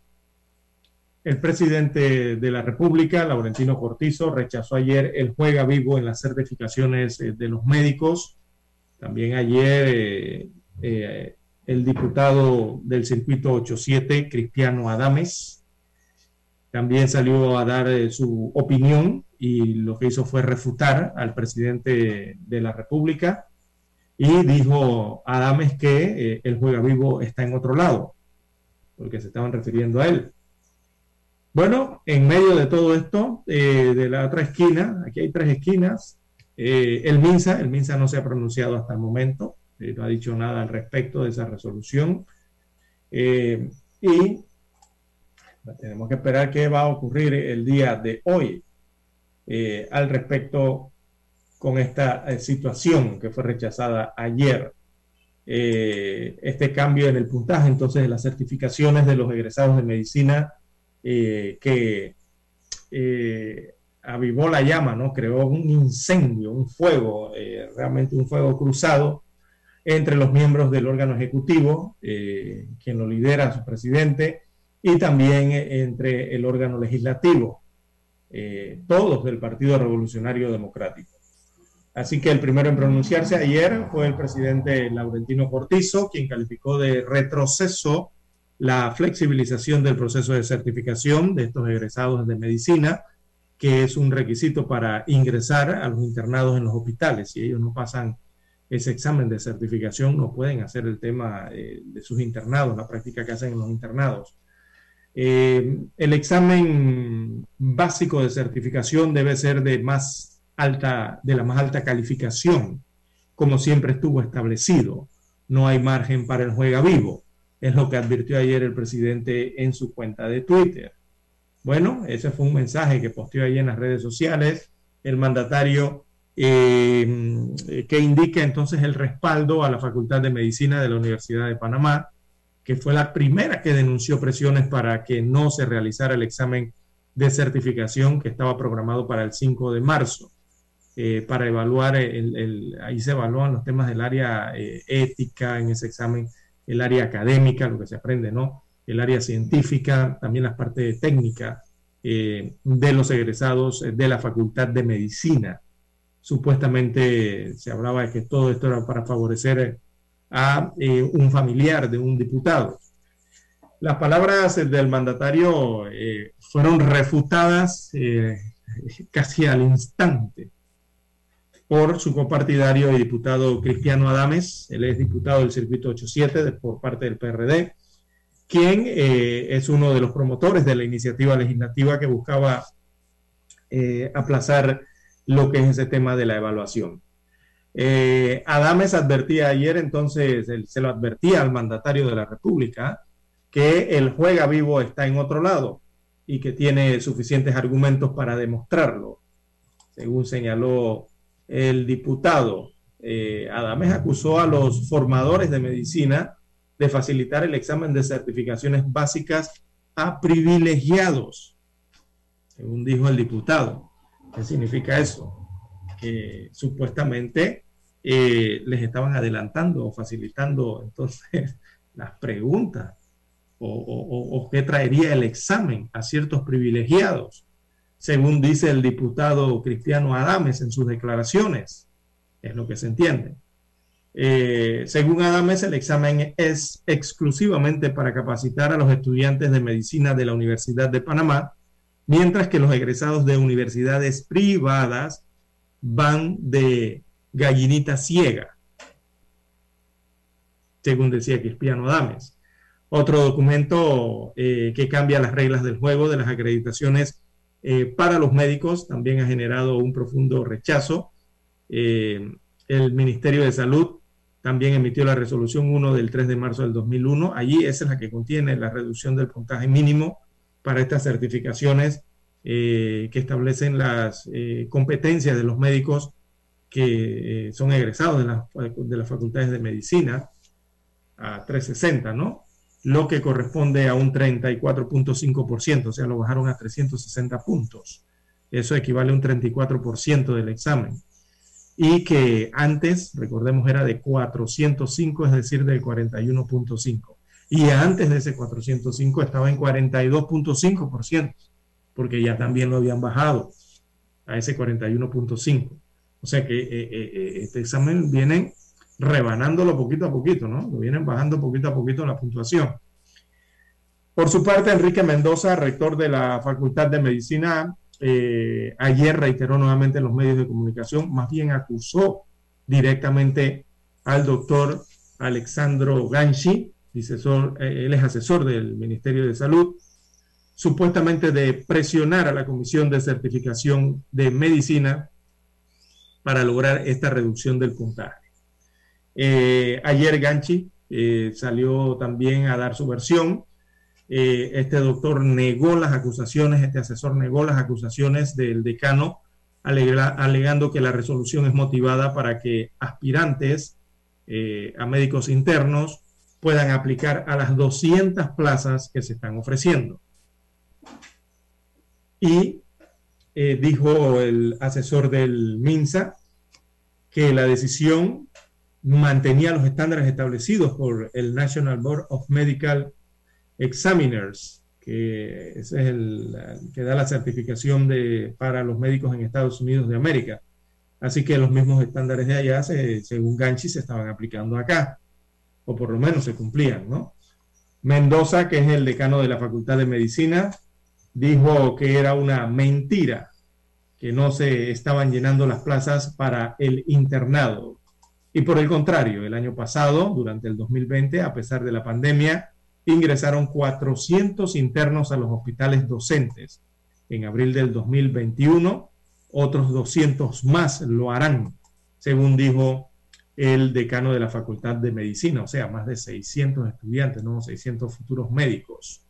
el presidente de la República, Laurentino Cortizo, rechazó ayer el juega vivo en las certificaciones eh, de los médicos. También ayer el diputado del circuito 87, Cristiano Adames, también salió a dar eh, su opinión y lo que hizo fue refutar al presidente de la República y dijo a Adames que eh, el juega vivo está en otro lado, porque se estaban refiriendo a él. Bueno, en medio de todo esto, eh, de la otra esquina, aquí hay tres esquinas, el MINSA, el MINSA no se ha pronunciado hasta el momento, no ha dicho nada al respecto de esa resolución. y tenemos que esperar qué va a ocurrir el día de hoy eh, al respecto con esta eh, situación que fue rechazada ayer. Eh, este cambio en el puntaje, entonces, de las certificaciones de los egresados de medicina que avivó la llama, ¿no? Creó un incendio, un fuego, realmente un fuego cruzado entre los miembros del órgano ejecutivo, quien lo lidera su presidente, y también entre el órgano legislativo, eh, todos del Partido Revolucionario Democrático. Así que el primero en pronunciarse ayer fue el presidente Laurentino Cortizo, quien calificó de retroceso la flexibilización del proceso de certificación de estos egresados de medicina, que es un requisito para ingresar a los internados en los hospitales. Si ellos no pasan ese examen de certificación, no pueden hacer el tema eh, de sus internados, la práctica que hacen en los internados. Eh, el examen básico de certificación debe ser de más alta, de la más alta calificación, como siempre estuvo establecido. No hay margen para el juega vivo. Es lo que advirtió ayer el presidente en su cuenta de Twitter. Bueno, ese fue un mensaje que posteó ayer en las redes sociales el mandatario eh, que indica entonces el respaldo a la Facultad de Medicina de la Universidad de Panamá que fue la primera que denunció presiones para que no se realizara el examen de certificación que estaba programado para el 5 de marzo, eh, para evaluar, el, ahí se evalúan los temas del área eh, ética en ese examen, el área académica, lo que se aprende, ¿no? El área científica, también la parte técnica eh, de los egresados de la Facultad de Medicina. Supuestamente se hablaba de que todo esto era para favorecer a eh, un familiar de un diputado. Las palabras del mandatario eh, fueron refutadas eh, casi al instante por su copartidario y diputado Cristiano Adames, él es diputado del Circuito 87 por parte del PRD, quien es uno de los promotores de la iniciativa legislativa que buscaba aplazar lo que es ese tema de la evaluación. Eh, Adames advertía ayer, entonces, se lo advertía al mandatario de la República, que el juega vivo está en otro lado y que tiene suficientes argumentos para demostrarlo. Según señaló el diputado, eh, Adames acusó a los formadores de medicina de facilitar el examen de certificaciones básicas a privilegiados, según dijo el diputado. ¿Qué significa eso? Que supuestamente eh, les estaban adelantando o facilitando entonces las preguntas o, qué traería el examen a ciertos privilegiados, según dice el diputado Cristiano Adames en sus declaraciones. Es lo que se entiende. Eh, según Adames, el examen es exclusivamente para capacitar a los estudiantes de medicina de la Universidad de Panamá, mientras que los egresados de universidades privadas van de gallinita ciega, según decía Cristiano Dames. Otro documento eh, que cambia las reglas del juego de las acreditaciones eh, para los médicos también ha generado un profundo rechazo. Eh, el Ministerio de Salud también emitió la resolución 1 del 3 de marzo del 2001. Allí esa es la que contiene la reducción del puntaje mínimo para estas certificaciones que establecen las competencias de los médicos que eh, son egresados de, de, las facultades de medicina a 360, ¿no? Lo que corresponde a un 34.5%, o sea, lo bajaron a 360 puntos. Eso equivale a un 34% del examen. Y que antes, recordemos, era de 405, es decir, del 41.5. Y antes de ese 405 estaba en 42.5%, porque ya también lo habían bajado a ese 41.5. O sea que eh, eh, eh, este examen vienen rebanándolo poquito a poquito, ¿no? Lo vienen bajando poquito a poquito la puntuación. Por su parte, Enrique Mendoza, rector de la Facultad de Medicina, ayer reiteró nuevamente en los medios de comunicación, más bien acusó directamente al doctor Alexandro Ganchi, asesor, él es asesor del Ministerio de Salud, supuestamente de presionar a la Comisión de Certificación de Medicina para lograr esta reducción del contagio. Eh, ayer Ganchi eh, salió también a dar su versión. este doctor negó las acusaciones, este asesor negó las acusaciones del decano, alegando que la resolución es motivada para que aspirantes a médicos internos puedan aplicar a las 200 plazas que se están ofreciendo. Y eh, dijo el asesor del MINSA que la decisión mantenía los estándares establecidos por el National Board of Medical Examiners, que es el que da la certificación de, para los médicos en Estados Unidos de América. Así que los mismos estándares de allá, según Ganchi, se estaban aplicando acá o por lo menos se cumplían, ¿no? Mendoza, que es el decano de la Facultad de Medicina, dijo que era una mentira, que no se estaban llenando las plazas para el internado. Y por el contrario, el año pasado, durante el 2020, a pesar de la pandemia, ingresaron 400 internos a los hospitales docentes. En abril del 2021, otros 200 más lo harán, según dijo el decano de la Facultad de Medicina, o sea, más de 600 estudiantes, ¿no? 600 futuros médicos.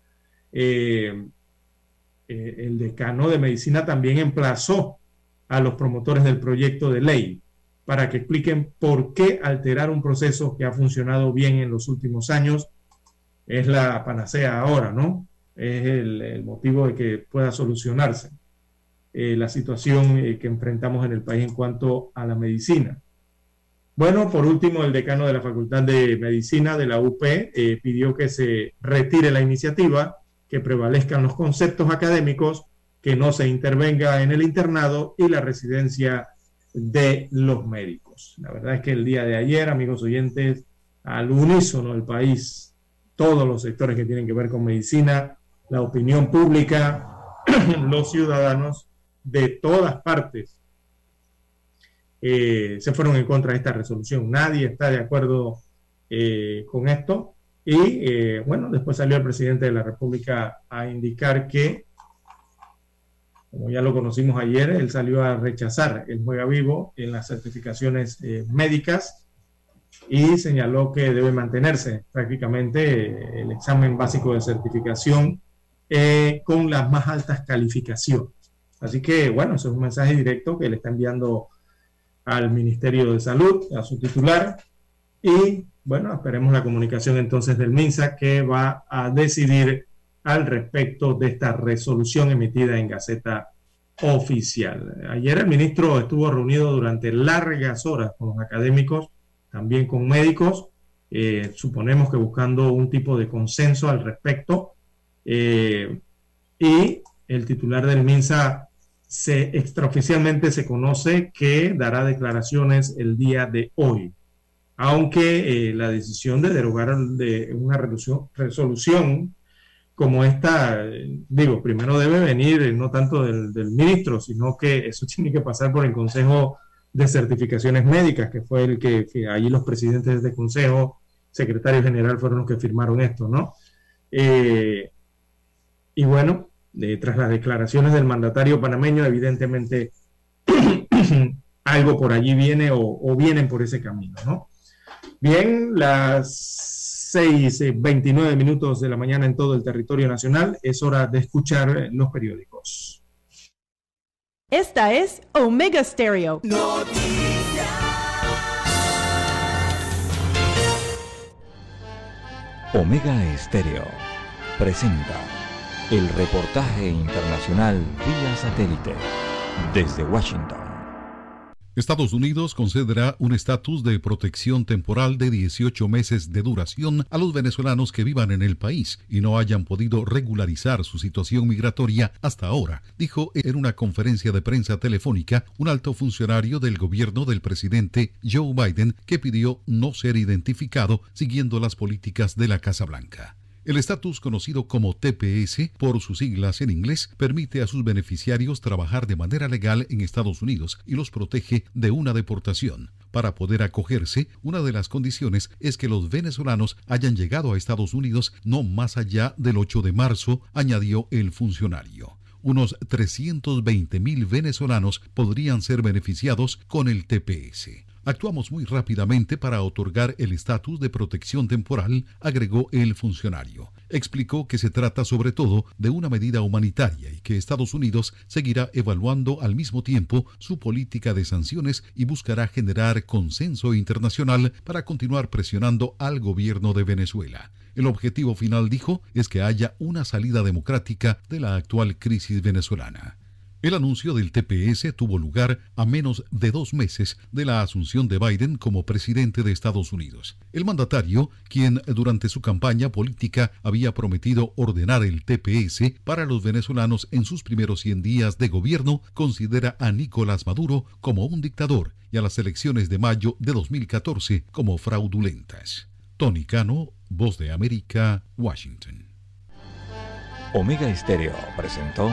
Eh, eh, el decano de Medicina también emplazó a los promotores del proyecto de ley para que expliquen por qué alterar un proceso que ha funcionado bien en los últimos años es la panacea ahora, ¿no? Es el, motivo de que pueda solucionarse eh, la situación que enfrentamos en el país en cuanto a la medicina. Bueno, por último, el decano de la Facultad de Medicina de la UP eh, pidió que se retire la iniciativa, que prevalezcan los conceptos académicos, que no se intervenga en el internado y la residencia de los médicos. La verdad es que el día de ayer, amigos oyentes, al unísono del país, todos los sectores que tienen que ver con medicina, la opinión pública, los ciudadanos de todas partes eh, se fueron en contra de esta resolución. Nadie está de acuerdo eh, con esto. Y eh, bueno, después salió el presidente de la República a indicar que, como ya lo conocimos ayer, él salió a rechazar el juega vivo en las certificaciones médicas y señaló que debe mantenerse prácticamente el examen básico de certificación con las más altas calificaciones. Así que, bueno, eso es un mensaje directo que le está enviando al Ministerio de Salud, a su titular, y bueno, esperemos la comunicación entonces del MINSA que va a decidir al respecto de esta resolución emitida en Gaceta Oficial. Ayer el ministro estuvo reunido durante largas horas con los académicos, también con médicos, eh, suponemos que buscando un tipo de consenso al respecto. Eh, y el titular del MINSA se extraoficialmente se conoce que dará declaraciones el día de hoy, aunque eh, la decisión de derogar de una resolución como esta, digo, primero debe venir eh, no tanto del, ministro, sino que eso tiene que pasar por el Consejo de Certificaciones Médicas, que fue el que, allí los presidentes de consejo, secretario general, fueron los que firmaron esto, ¿no? Eh, y bueno, tras las declaraciones del mandatario panameño, evidentemente algo por allí viene o, vienen por ese camino, ¿no? Bien, las 6.29 eh, minutos de la mañana en todo el territorio nacional, es hora de escuchar los periódicos. Esta es Omega Stereo. Omega Stereo presenta el reportaje internacional vía satélite desde Washington. Estados Unidos concederá un estatus de protección temporal de 18 meses de duración a los venezolanos que vivan en el país y no hayan podido regularizar su situación migratoria hasta ahora, dijo en una conferencia de prensa telefónica un alto funcionario del gobierno del presidente Joe Biden que pidió no ser identificado siguiendo las políticas de la Casa Blanca. El estatus conocido como TPS, por sus siglas en inglés, permite a sus beneficiarios trabajar de manera legal en Estados Unidos y los protege de una deportación. Para poder acogerse, una de las condiciones es que los venezolanos hayan llegado a Estados Unidos no más allá del 8 de marzo, añadió el funcionario unos 320 mil venezolanos podrían ser beneficiados con el TPS. Actuamos muy rápidamente para otorgar el estatus de protección temporal, agregó el funcionario. Explicó que se trata sobre todo de una medida humanitaria y que Estados Unidos seguirá evaluando al mismo tiempo su política de sanciones y buscará generar consenso internacional para continuar presionando al gobierno de Venezuela. El objetivo final, dijo, es que haya una salida democrática de la actual crisis venezolana. El anuncio del TPS tuvo lugar a menos de dos meses de la asunción de Biden como presidente de Estados Unidos. El mandatario, quien durante su campaña política había prometido ordenar el TPS para los venezolanos en sus primeros 100 días de gobierno, considera a Nicolás Maduro como un dictador y a las elecciones de mayo de 2014 como fraudulentas. Tony Cano, Voz de América, Washington. Omega Estéreo presentó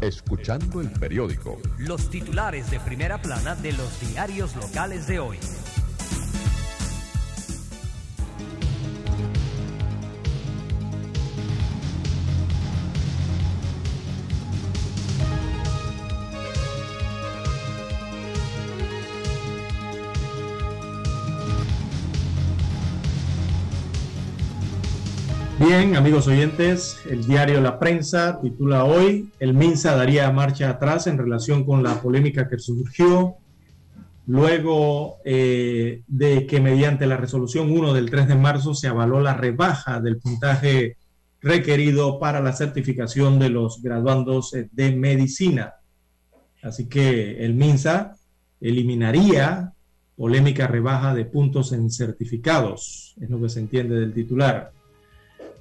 Escuchando el periódico. Los titulares de primera plana de los diarios locales de hoy. Bien, amigos oyentes, el diario La Prensa titula hoy, el MINSA daría marcha atrás en relación con la polémica que surgió luego eh, de que mediante la resolución 1 del 3 de marzo se avaló la rebaja del puntaje requerido para la certificación de los graduandos eh, de medicina. Así que el MINSA eliminaría polémica rebaja de puntos en certificados, es lo que se entiende del titular.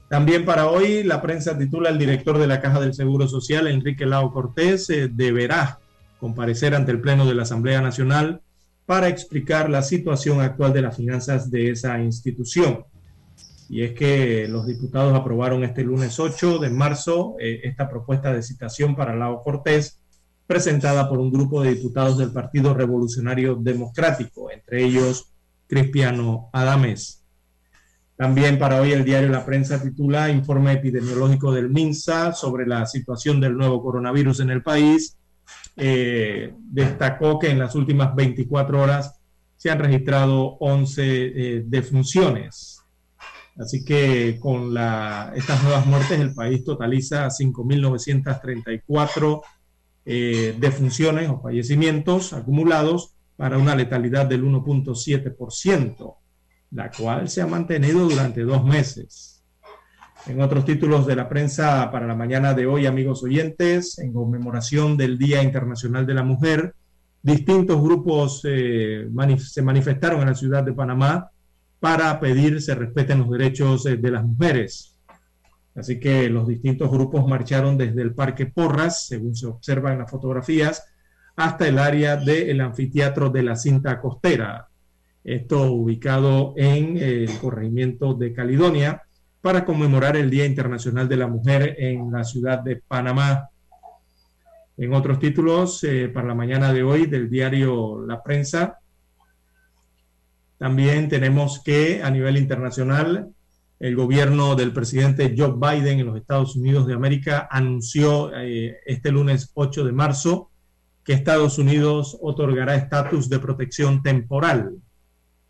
También para hoy la prensa titula el director de la Caja del Seguro Social, Enrique Lao Cortés, eh, deberá comparecer ante el Pleno de la Asamblea Nacional para explicar la situación actual de las finanzas de esa institución. Y es que los diputados aprobaron este lunes 8 de marzo eh, esta propuesta de citación para Lao Cortés, presentada por un grupo de diputados del Partido Revolucionario Democrático, entre ellos Cristiano Adames. También para hoy el diario La Prensa titula Informe epidemiológico del MINSA sobre la situación del nuevo coronavirus en el país. Eh, destacó que en las últimas 24 horas se han registrado 11 eh, defunciones. Así que con la, estas nuevas muertes el país totaliza 5.934 eh, defunciones o fallecimientos acumulados para una letalidad del 1.7% la cual se ha mantenido durante dos meses. En otros títulos de la prensa para la mañana de hoy, amigos oyentes, en conmemoración del Día Internacional de la Mujer, distintos grupos eh, se manifestaron en la ciudad de Panamá para pedir se respeten los derechos eh, de las mujeres. Así que los distintos grupos marcharon desde el Parque Porras, según se observa en las fotografías, hasta el área del anfiteatro de la cinta costera, esto ubicado en el corregimiento de Caledonia, para conmemorar el Día Internacional de la Mujer en la ciudad de Panamá. En otros títulos, eh, para la mañana de hoy del diario La Prensa, también tenemos que a nivel internacional el gobierno del presidente Joe Biden en los Estados Unidos de América anunció eh, este lunes 8 de marzo que Estados Unidos otorgará estatus de protección temporal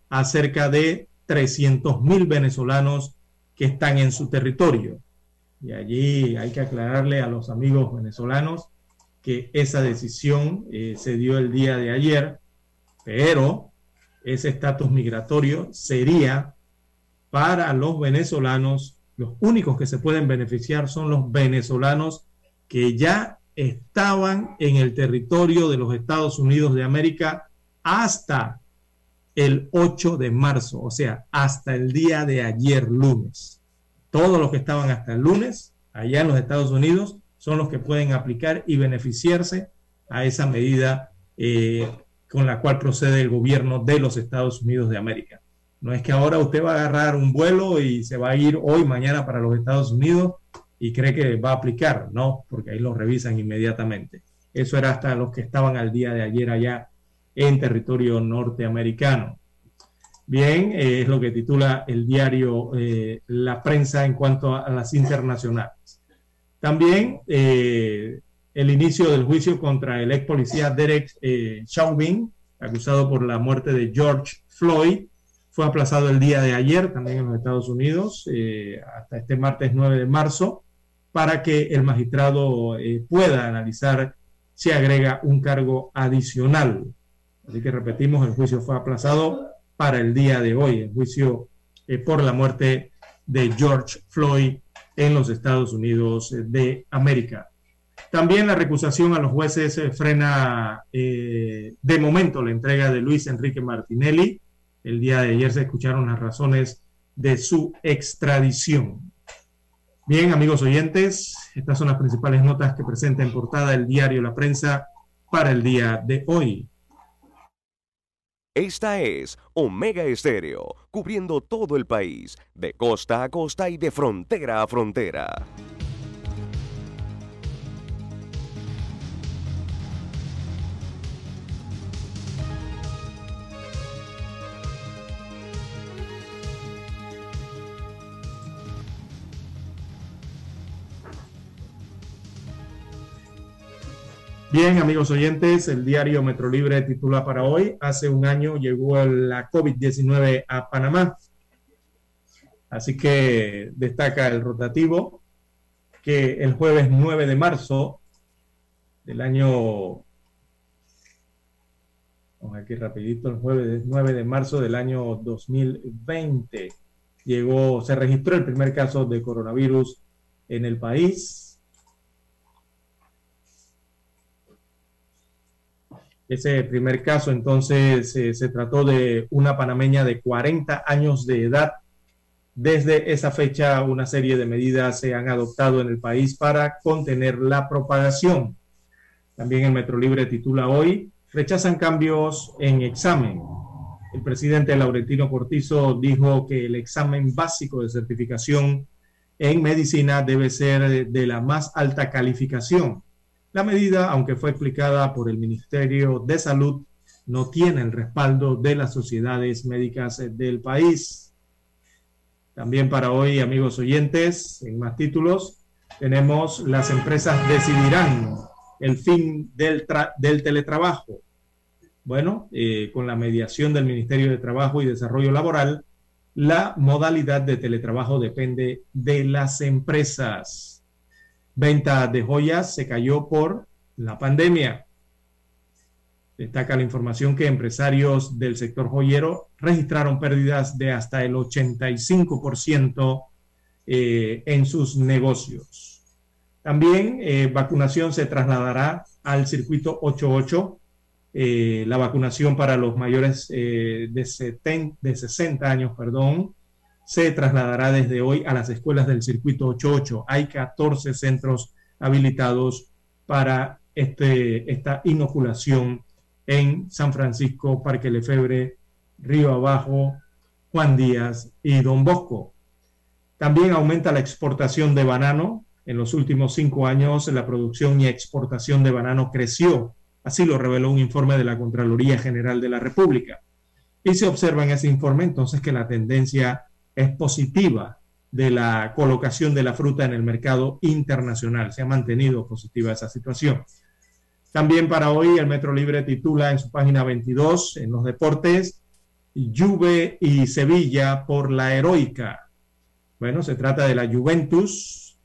a cerca de 300 mil venezolanos que están en su territorio. Y allí hay que aclararle a los amigos venezolanos que esa decisión eh, se dio el día de ayer, pero ese estatus migratorio sería para los venezolanos, los únicos que se pueden beneficiar son los venezolanos que ya estaban en el territorio de los Estados Unidos de América hasta el 8 de marzo, o sea, hasta el día de ayer lunes. Todos los que estaban hasta el lunes allá en los Estados Unidos son los que pueden aplicar y beneficiarse a esa medida eh, con la cual procede el gobierno de los Estados Unidos de América. No es que ahora usted va a agarrar un vuelo y se va a ir hoy, mañana para los Estados Unidos y cree que va a aplicar, no, porque ahí lo revisan inmediatamente. Eso era hasta los que estaban al día de ayer allá en territorio norteamericano. Bien, eh, es lo que titula el diario eh, La Prensa en cuanto a, las internacionales. También eh, el inicio del juicio contra el ex policía Derek Chauvin, acusado por la muerte de George Floyd, fue aplazado el día de ayer también en los Estados Unidos, hasta este martes 9 de marzo, para que el magistrado pueda analizar si agrega un cargo adicional. Así que repetimos, el juicio fue aplazado para el día de hoy, el juicio eh, por la muerte de George Floyd en los Estados Unidos de América. También la recusación a los jueces frena de momento la entrega de Luis Enrique Martinelli, el día de ayer se escucharon las razones de su extradición. Bien, amigos oyentes, estas son las principales notas que presenta en portada el diario La Prensa para el día de hoy. Esta es Omega Estéreo, cubriendo todo el país, de costa a costa y de frontera a frontera. Bien, amigos oyentes, el diario Metro Libre titula para hoy, hace un año llegó la COVID-19 a Panamá. Así que destaca el rotativo que el jueves 9 de marzo del año, vamos aquí rapidito, el jueves 9 de marzo del año 2020 llegó, se registró el primer caso de coronavirus en el país Ese primer caso, entonces, eh, se trató de una panameña de 40 años de edad. Desde esa fecha, una serie de medidas se han adoptado en el país para contener la propagación. También el Metro Libre titula hoy, rechazan cambios en examen. El presidente Laurentino Cortizo dijo que el examen básico de certificación en medicina debe ser de la más alta calificación la medida, aunque fue explicada por el Ministerio de Salud, no tiene el respaldo de las sociedades médicas del país. También para hoy, amigos oyentes, en más títulos, tenemos las empresas decidirán el fin del, teletrabajo. Bueno, eh, con la mediación del Ministerio de Trabajo y Desarrollo Laboral, la modalidad de teletrabajo depende de las empresas. Venta de joyas se cayó por la pandemia. Destaca la información que empresarios del sector joyero registraron pérdidas de hasta el 85% eh, en sus negocios. También eh, vacunación se trasladará al circuito 88. Eh, la vacunación para los mayores de, de 60 años, perdón, se trasladará desde hoy a las escuelas del circuito 88. Hay 14 centros habilitados para este, esta inoculación en San Francisco, Parque Lefebre, Río Abajo, Juan Díaz y Don Bosco. También aumenta la exportación de banano. En los últimos cinco años la producción y exportación de banano creció. Así lo reveló un informe de la Contraloría General de la República. Y se observa en ese informe entonces que la tendencia positiva de la colocación de la fruta en el mercado internacional. Se ha mantenido positiva esa situación. También para hoy el Metro Libre titula en su página 22 en los deportes Juve y Sevilla por la heroica. Bueno, se trata de la Juventus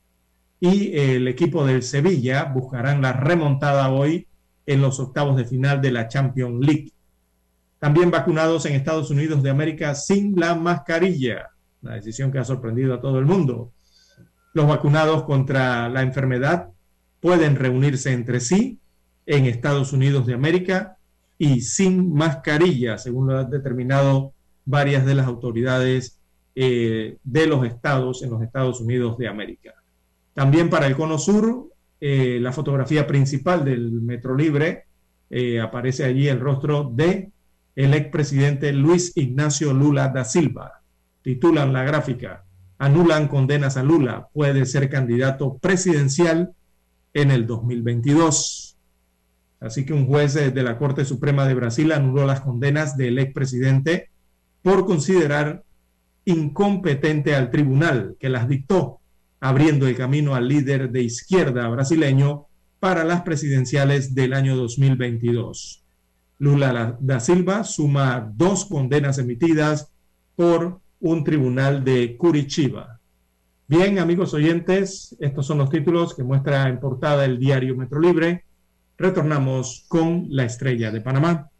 y el equipo del Sevilla buscarán la remontada hoy en los octavos de final de la Champions League. También vacunados en Estados Unidos de América sin la mascarilla una decisión que ha sorprendido a todo el mundo. Los vacunados contra la enfermedad pueden reunirse entre sí en Estados Unidos de América y sin mascarilla, según lo han determinado varias de las autoridades eh, de los estados en los Estados Unidos de América. También para el Cono Sur, eh, la fotografía principal del Metro Libre, eh, aparece allí el rostro de el expresidente Luis Ignacio Lula da Silva, titulan la gráfica, anulan condenas a Lula, puede ser candidato presidencial en el 2022. Así que un juez de la Corte Suprema de Brasil anuló las condenas del expresidente por considerar incompetente al tribunal que las dictó, abriendo el camino al líder de izquierda brasileño para las presidenciales del año 2022. Lula da Silva suma dos condenas emitidas por un tribunal de Curitiba. Bien, amigos oyentes, estos son los títulos que muestra en portada el diario Metro Libre. Retornamos con la estrella de Panamá.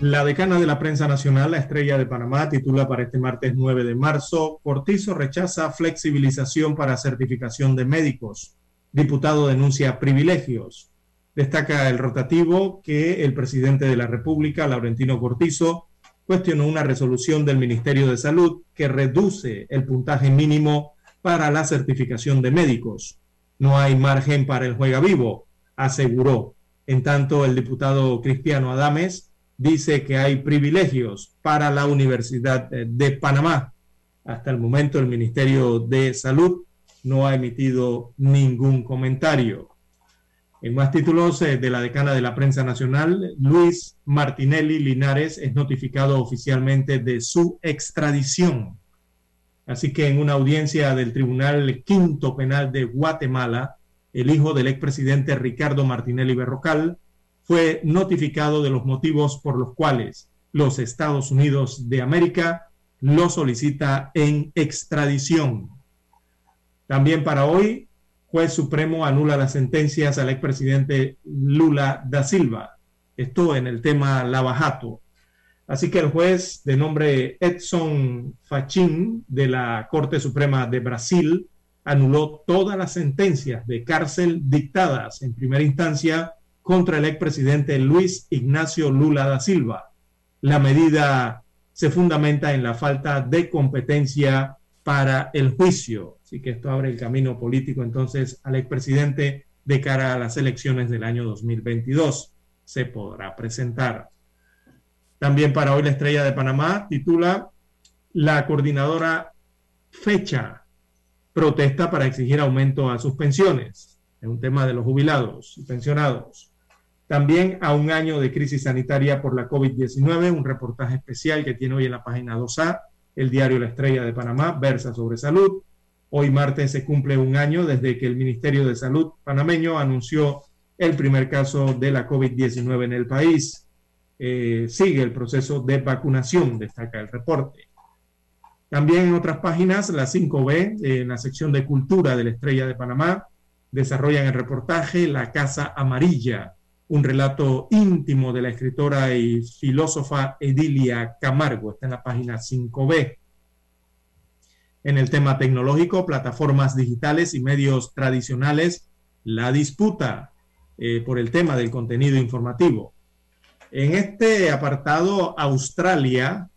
La decana de la prensa nacional, la estrella de Panamá, titula para este martes 9 de marzo, Cortizo rechaza flexibilización para certificación de médicos. Diputado denuncia privilegios. Destaca el rotativo que el presidente de la República, Laurentino Cortizo, cuestionó una resolución del Ministerio de Salud que reduce el puntaje mínimo para la certificación de médicos. No hay margen para el juega vivo, aseguró. En tanto, el diputado Cristiano Adames dice que hay privilegios para la Universidad de Panamá. Hasta el momento el Ministerio de Salud no ha emitido ningún comentario. En más títulos eh, de la decana de la prensa nacional, Luis Martinelli Linares es notificado oficialmente de su extradición. Así que en una audiencia del Tribunal Quinto Penal de Guatemala, el hijo del expresidente Ricardo Martinelli Berrocal fue notificado de los motivos por los cuales los Estados Unidos de América lo solicita en extradición. También para hoy, juez supremo anula las sentencias al expresidente Lula da Silva. Esto en el tema Lavajato. Así que el juez de nombre Edson Fachin de la Corte Suprema de Brasil anuló todas las sentencias de cárcel dictadas en primera instancia contra el expresidente Luis Ignacio Lula da Silva. La medida se fundamenta en la falta de competencia para el juicio. Así que esto abre el camino político entonces al expresidente de cara a las elecciones del año 2022. Se podrá presentar. También para hoy la estrella de Panamá titula La coordinadora fecha protesta para exigir aumento a sus pensiones. Es un tema de los jubilados y pensionados. También a un año de crisis sanitaria por la COVID-19, un reportaje especial que tiene hoy en la página 2A, el diario La Estrella de Panamá, versa sobre salud. Hoy martes se cumple un año desde que el Ministerio de Salud panameño anunció el primer caso de la COVID-19 en el país. Eh, sigue el proceso de vacunación, destaca el reporte. También en otras páginas, la 5B, en la sección de cultura de la Estrella de Panamá, desarrollan el reportaje La Casa Amarilla, un relato íntimo de la escritora y filósofa Edilia Camargo. Está en la página 5B. En el tema tecnológico, plataformas digitales y medios tradicionales, la disputa eh, por el tema del contenido informativo. En este apartado, Australia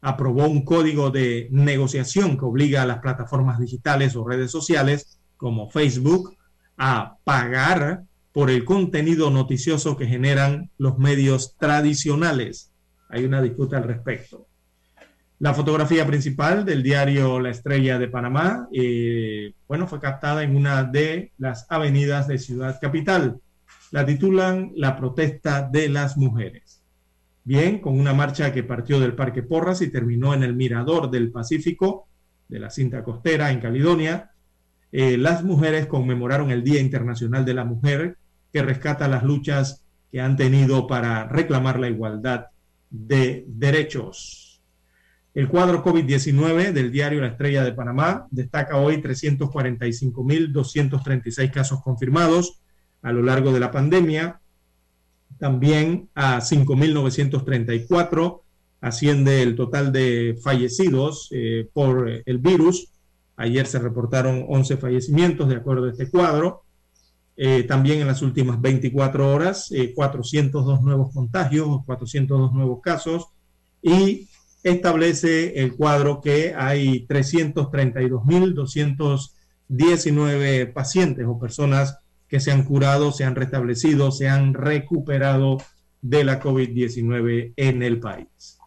aprobó un código de negociación que obliga a las plataformas digitales o redes sociales como Facebook a pagar por el contenido noticioso que generan los medios tradicionales. Hay una disputa al respecto. La fotografía principal del diario La Estrella de Panamá, eh, bueno, fue captada en una de las avenidas de Ciudad Capital. La titulan La protesta de las mujeres. Bien, con una marcha que partió del Parque Porras y terminó en el Mirador del Pacífico de la cinta costera en Caledonia, eh, las mujeres conmemoraron el Día Internacional de la Mujer, que rescata las luchas que han tenido para reclamar la igualdad de derechos. El cuadro COVID-19 del diario La Estrella de Panamá destaca hoy 345.236 casos confirmados a lo largo de la pandemia. También a 5.934 asciende el total de fallecidos eh, por el virus. Ayer se reportaron 11 fallecimientos de acuerdo a este cuadro. Eh, también en las últimas 24 horas, 402 eh, nuevos contagios, 402 nuevos casos y establece el cuadro que hay 332.219 pacientes o personas que se han curado, se han restablecido, se han recuperado de la COVID-19 en el país.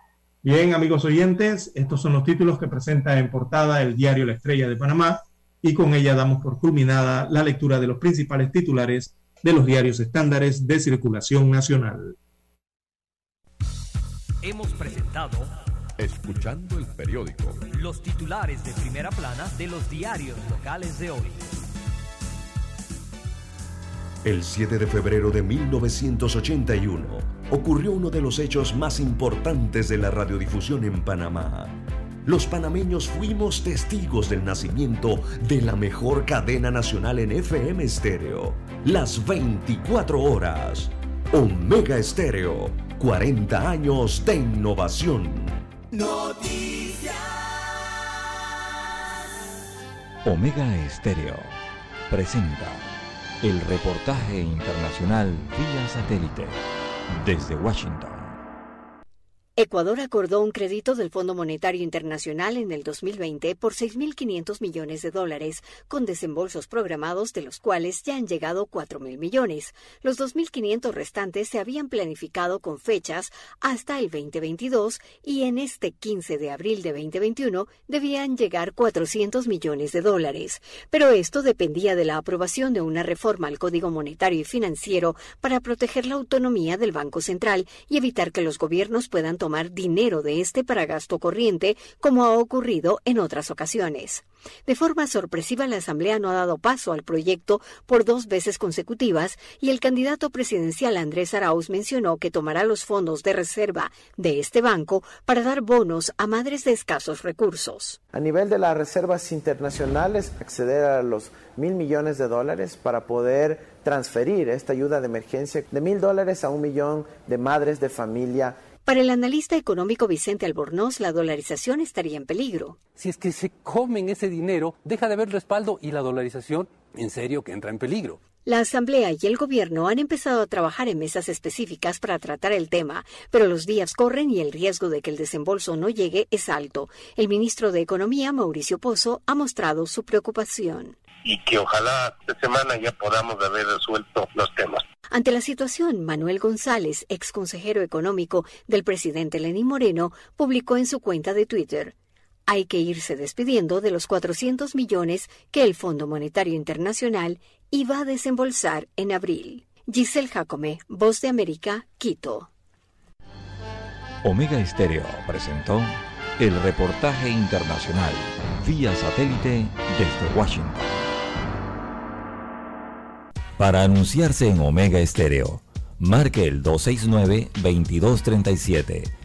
Bien, amigos oyentes, estos son los títulos que presenta en portada el diario La Estrella de Panamá y con ella damos por culminada la lectura de los principales titulares de los diarios estándares de circulación nacional. Hemos presentado Escuchando el periódico. Los titulares de primera plana de los diarios locales de hoy. El 7 de febrero de 1981 ocurrió uno de los hechos más importantes de la radiodifusión en Panamá. Los panameños fuimos testigos del nacimiento de la mejor cadena nacional en FM estéreo, las 24 horas. Omega Estéreo, 40 años de innovación. Noticias. Omega Estéreo presenta el reportaje internacional vía satélite desde Washington. Ecuador acordó un crédito del Fondo Monetario Internacional en el 2020 por 6.500 millones de dólares, con desembolsos programados de los cuales ya han llegado 4.000 millones. Los 2.500 restantes se habían planificado con fechas hasta el 2022 y en este 15 de abril de 2021 debían llegar 400 millones de dólares. Pero esto dependía de la aprobación de una reforma al Código Monetario y Financiero para proteger la autonomía del Banco Central y evitar que los gobiernos puedan tomar dinero de este para gasto corriente, como ha ocurrido en otras ocasiones. De forma sorpresiva, la Asamblea no ha dado paso al proyecto por dos veces consecutivas y el candidato presidencial Andrés Arauz mencionó que tomará los fondos de reserva de este banco para dar bonos a madres de escasos recursos. A nivel de las reservas internacionales, acceder a los mil millones de dólares para poder transferir esta ayuda de emergencia de mil dólares a un millón de madres de familia para el analista económico Vicente Albornoz, la dolarización estaría en peligro. Si es que se comen ese dinero, deja de haber respaldo y la dolarización, en serio, que entra en peligro. La Asamblea y el Gobierno han empezado a trabajar en mesas específicas para tratar el tema, pero los días corren y el riesgo de que el desembolso no llegue es alto. El ministro de Economía, Mauricio Pozo, ha mostrado su preocupación. Y que ojalá esta semana ya podamos haber resuelto los temas. Ante la situación, Manuel González, ex consejero económico del presidente Lenín Moreno, publicó en su cuenta de Twitter. Hay que irse despidiendo de los 400 millones que el Fondo Monetario Internacional iba a desembolsar en abril. Giselle Jacome, Voz de América, Quito. Omega Estéreo presentó el reportaje internacional vía satélite desde Washington. Para anunciarse en Omega Estéreo, marque el 269-2237.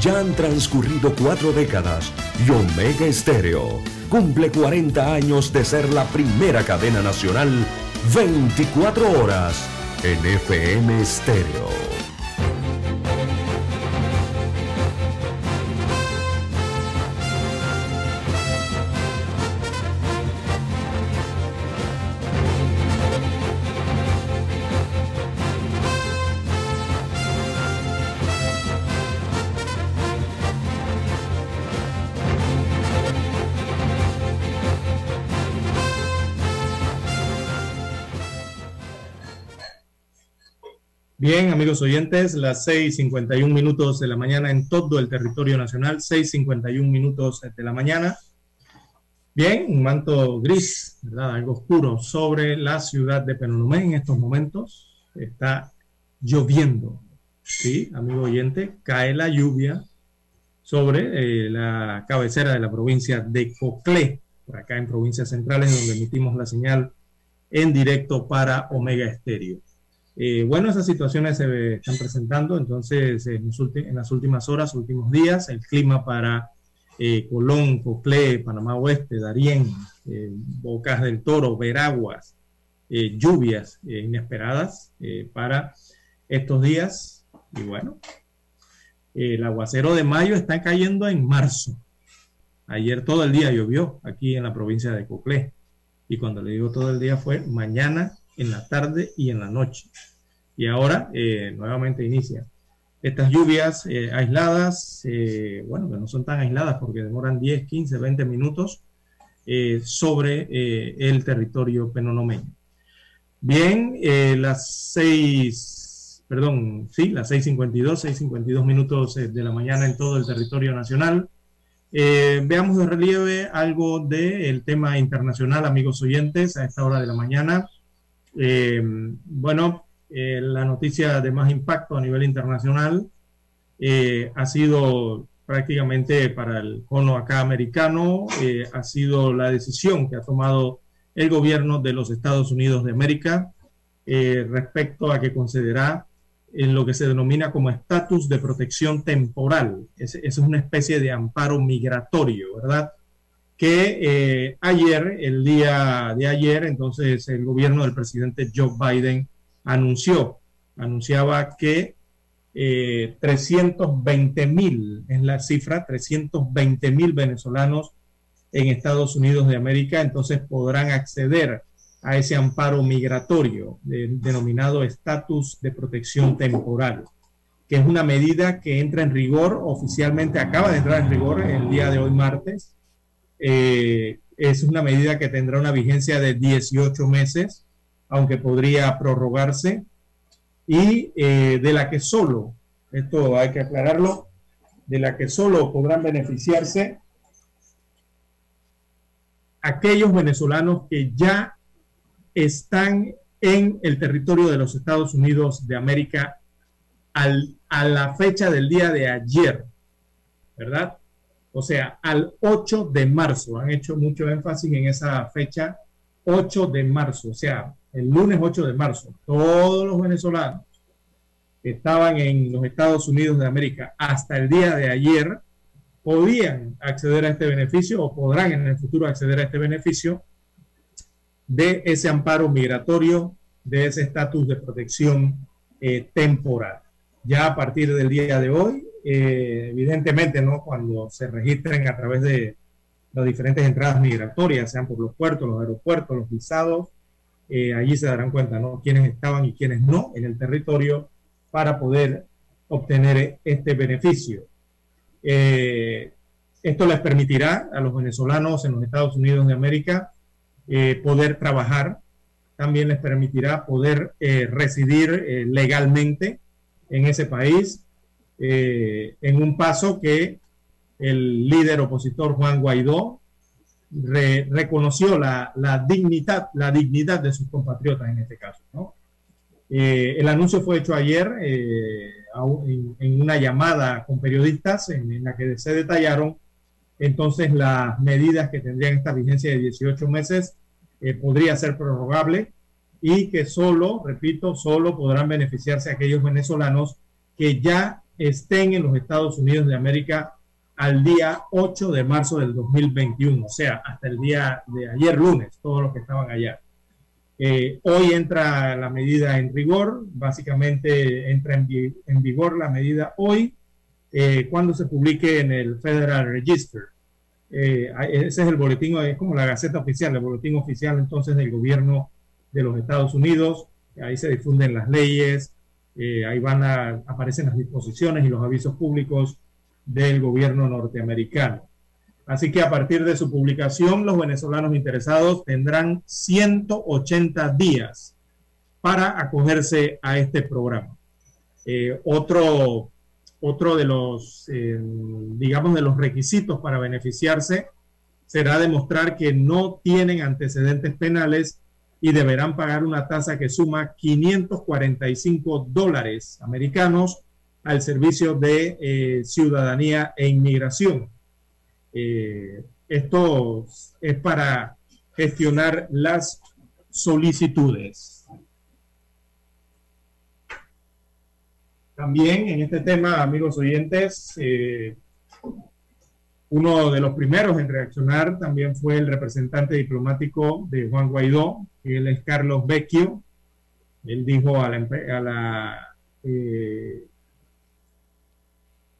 Ya han transcurrido cuatro décadas y Omega Estéreo cumple 40 años de ser la primera cadena nacional 24 horas en FM Estéreo. Bien, amigos oyentes, las 6:51 minutos de la mañana en todo el territorio nacional, 6:51 minutos de la mañana. Bien, un manto gris, ¿verdad? Algo oscuro sobre la ciudad de Penonomé en estos momentos. Está lloviendo, ¿sí? Amigo oyente, cae la lluvia sobre eh, la cabecera de la provincia de Coclé, por acá en provincias centrales, donde emitimos la señal en directo para Omega Estéreo. Eh, bueno, esas situaciones se están presentando, entonces en, las últimas horas, últimos días, el clima para eh, Colón, Coclé, Panamá Oeste, Darién, eh, Bocas del Toro, Veraguas, lluvias inesperadas para estos días. Y bueno, el aguacero de mayo está cayendo en marzo. Ayer todo el día llovió aquí en la provincia de Coclé. Y cuando le digo todo el día fue mañana en la tarde y en la noche. Y ahora eh, nuevamente inicia. Estas lluvias eh, aisladas, eh, bueno, que no son tan aisladas porque demoran 10, 15, 20 minutos sobre el territorio penonomeño. Bien, las 6, perdón, sí, las 6.52, 6.52 minutos de la mañana en todo el territorio nacional. veamos de relieve algo del tema internacional, amigos oyentes, a esta hora de la mañana. Eh, bueno, eh, la noticia de más impacto a nivel internacional eh, ha sido prácticamente para el cono acá americano, ha sido la decisión que ha tomado el gobierno de los Estados Unidos de América respecto a que concederá en lo que se denomina como estatus de protección temporal. Esa es una especie de amparo migratorio, ¿verdad? Que eh, ayer, el día de ayer, entonces el gobierno del presidente Joe Biden anunció, anunciaba que 320 eh, mil, es la cifra, 320 mil venezolanos en Estados Unidos de América, entonces podrán acceder a ese amparo migratorio denominado estatus de protección temporal, que es una medida que entra en rigor oficialmente, acaba de entrar en rigor el día de hoy martes, eh, es una medida que tendrá una vigencia de 18 meses, aunque podría prorrogarse, y eh, de la que solo, esto hay que aclararlo, de la que solo podrán beneficiarse aquellos venezolanos que ya están en el territorio de los Estados Unidos de América a la fecha del día de ayer, ¿verdad? O sea, al 8 de marzo. Han hecho mucho énfasis en esa fecha, 8 de marzo, o sea, el lunes 8 de marzo. Todos los venezolanos que estaban en los Estados Unidos de América hasta el día de ayer podían acceder a este beneficio o podrán en el futuro acceder a este beneficio de ese amparo migratorio, de ese estatus de protección eh, temporal. Ya a partir del día de hoy, eh, evidentemente, ¿no? Cuando se registren a través de las diferentes entradas migratorias, sean por los puertos, los aeropuertos, los visados, eh, allí se darán cuenta, ¿no? Quiénes estaban y quiénes no en el territorio para poder obtener este beneficio. Eh, esto les permitirá a los venezolanos en los Estados Unidos de América poder trabajar, también les permitirá poder residir legalmente en ese país eh, en un paso que el líder opositor Juan Guaidó reconoció la, dignidad, la dignidad de sus compatriotas en este caso. Eh, el anuncio fue hecho ayer eh, en, una llamada con periodistas en, la que se detallaron entonces las medidas que tendrían esta vigencia de 18 meses podría ser prorrogable y que solo, repito, solo podrán beneficiarse aquellos venezolanos que ya estén en los Estados Unidos de América al día 8 de marzo del 2021, o sea, hasta el día de ayer lunes, todos los que estaban allá. Eh, hoy entra la medida en rigor, básicamente entra en, vigor la medida hoy, eh, cuando se publique en el Federal Register. Eh, ese es el boletín, es como la Gaceta Oficial, el boletín oficial entonces del gobierno de los Estados Unidos. Ahí se difunden las leyes, ahí van a, aparecen las disposiciones y los avisos públicos del gobierno norteamericano. Así que a partir de su publicación, los venezolanos interesados tendrán 180 días para acogerse a este programa. Eh, otro, otro de los, eh, digamos, de los requisitos para beneficiarse será demostrar que no tienen antecedentes penales y deberán pagar una tasa que suma 545 dólares americanos al servicio de eh, ciudadanía e inmigración. Eh, esto es para gestionar las solicitudes. También en este tema, amigos oyentes, eh, uno de los primeros en reaccionar también fue el representante diplomático de Juan Guaidó, él es Carlos Vecchio. Él dijo a la, a la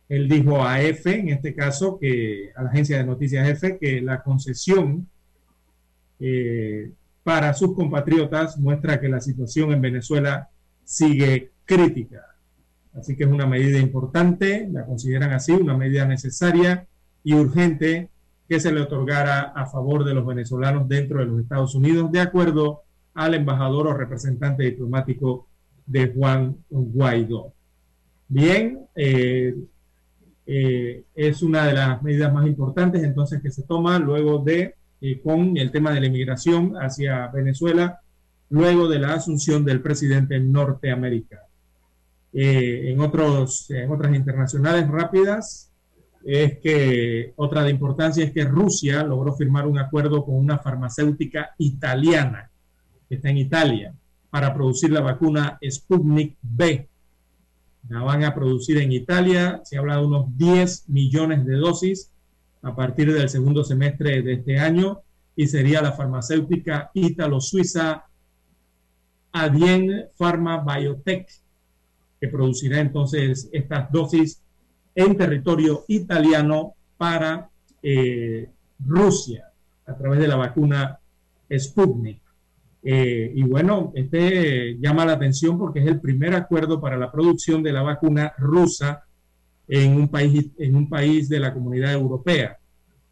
él dijo a EFE, en este caso, que a la agencia de noticias EFE, que la concesión eh, para sus compatriotas muestra que la situación en Venezuela sigue crítica. Así que es una medida importante, la consideran así, una medida necesaria y urgente que se le otorgara a favor de los venezolanos dentro de los Estados Unidos, de acuerdo al embajador o representante diplomático de Juan Guaidó. Bien, eh, eh, es una de las medidas más importantes entonces que se toma luego de, eh, con el tema de la inmigración hacia Venezuela, luego de la asunción del presidente norteamericano. En, otros, en otras internacionales rápidas, es que otra de importancia es que Rusia logró firmar un acuerdo con una farmacéutica italiana que está en Italia para producir la vacuna Sputnik B la van a producir en Italia, se habla de unos 10 millones de dosis a partir del segundo semestre de este año y sería la farmacéutica ítalo-suiza Adien Pharma Biotech que producirá entonces estas dosis en territorio italiano para eh, Rusia a través de la vacuna Sputnik. Eh, y bueno, este llama la atención porque es el primer acuerdo para la producción de la vacuna rusa en un país, en un país de la comunidad europea.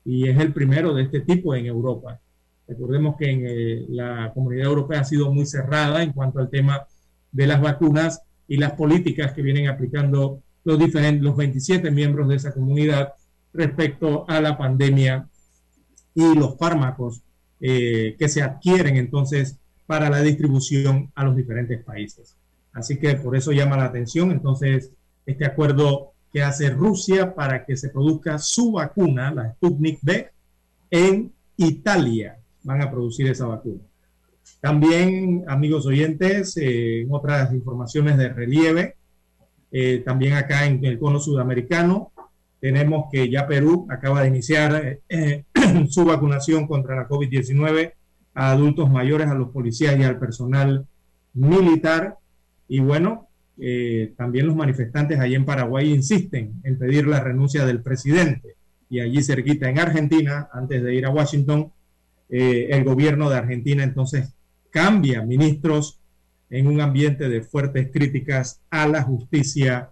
Y es el primero de este tipo en Europa. Recordemos que en eh, la comunidad europea ha sido muy cerrada en cuanto al tema de las vacunas y las políticas que vienen aplicando los, diferentes, los 27 miembros de esa comunidad respecto a la pandemia y los fármacos eh, que se adquieren entonces para la distribución a los diferentes países. Así que por eso llama la atención entonces este acuerdo que hace Rusia para que se produzca su vacuna, la Sputnik B, en Italia. Van a producir esa vacuna. También, amigos oyentes, eh, otras informaciones de relieve, eh, también acá en el cono sudamericano, tenemos que ya Perú acaba de iniciar eh, su vacunación contra la COVID-19 a adultos mayores, a los policías y al personal militar. Y bueno, eh, también los manifestantes allí en Paraguay insisten en pedir la renuncia del presidente. Y allí cerquita en Argentina, antes de ir a Washington, eh, el gobierno de Argentina entonces cambia ministros en un ambiente de fuertes críticas a la justicia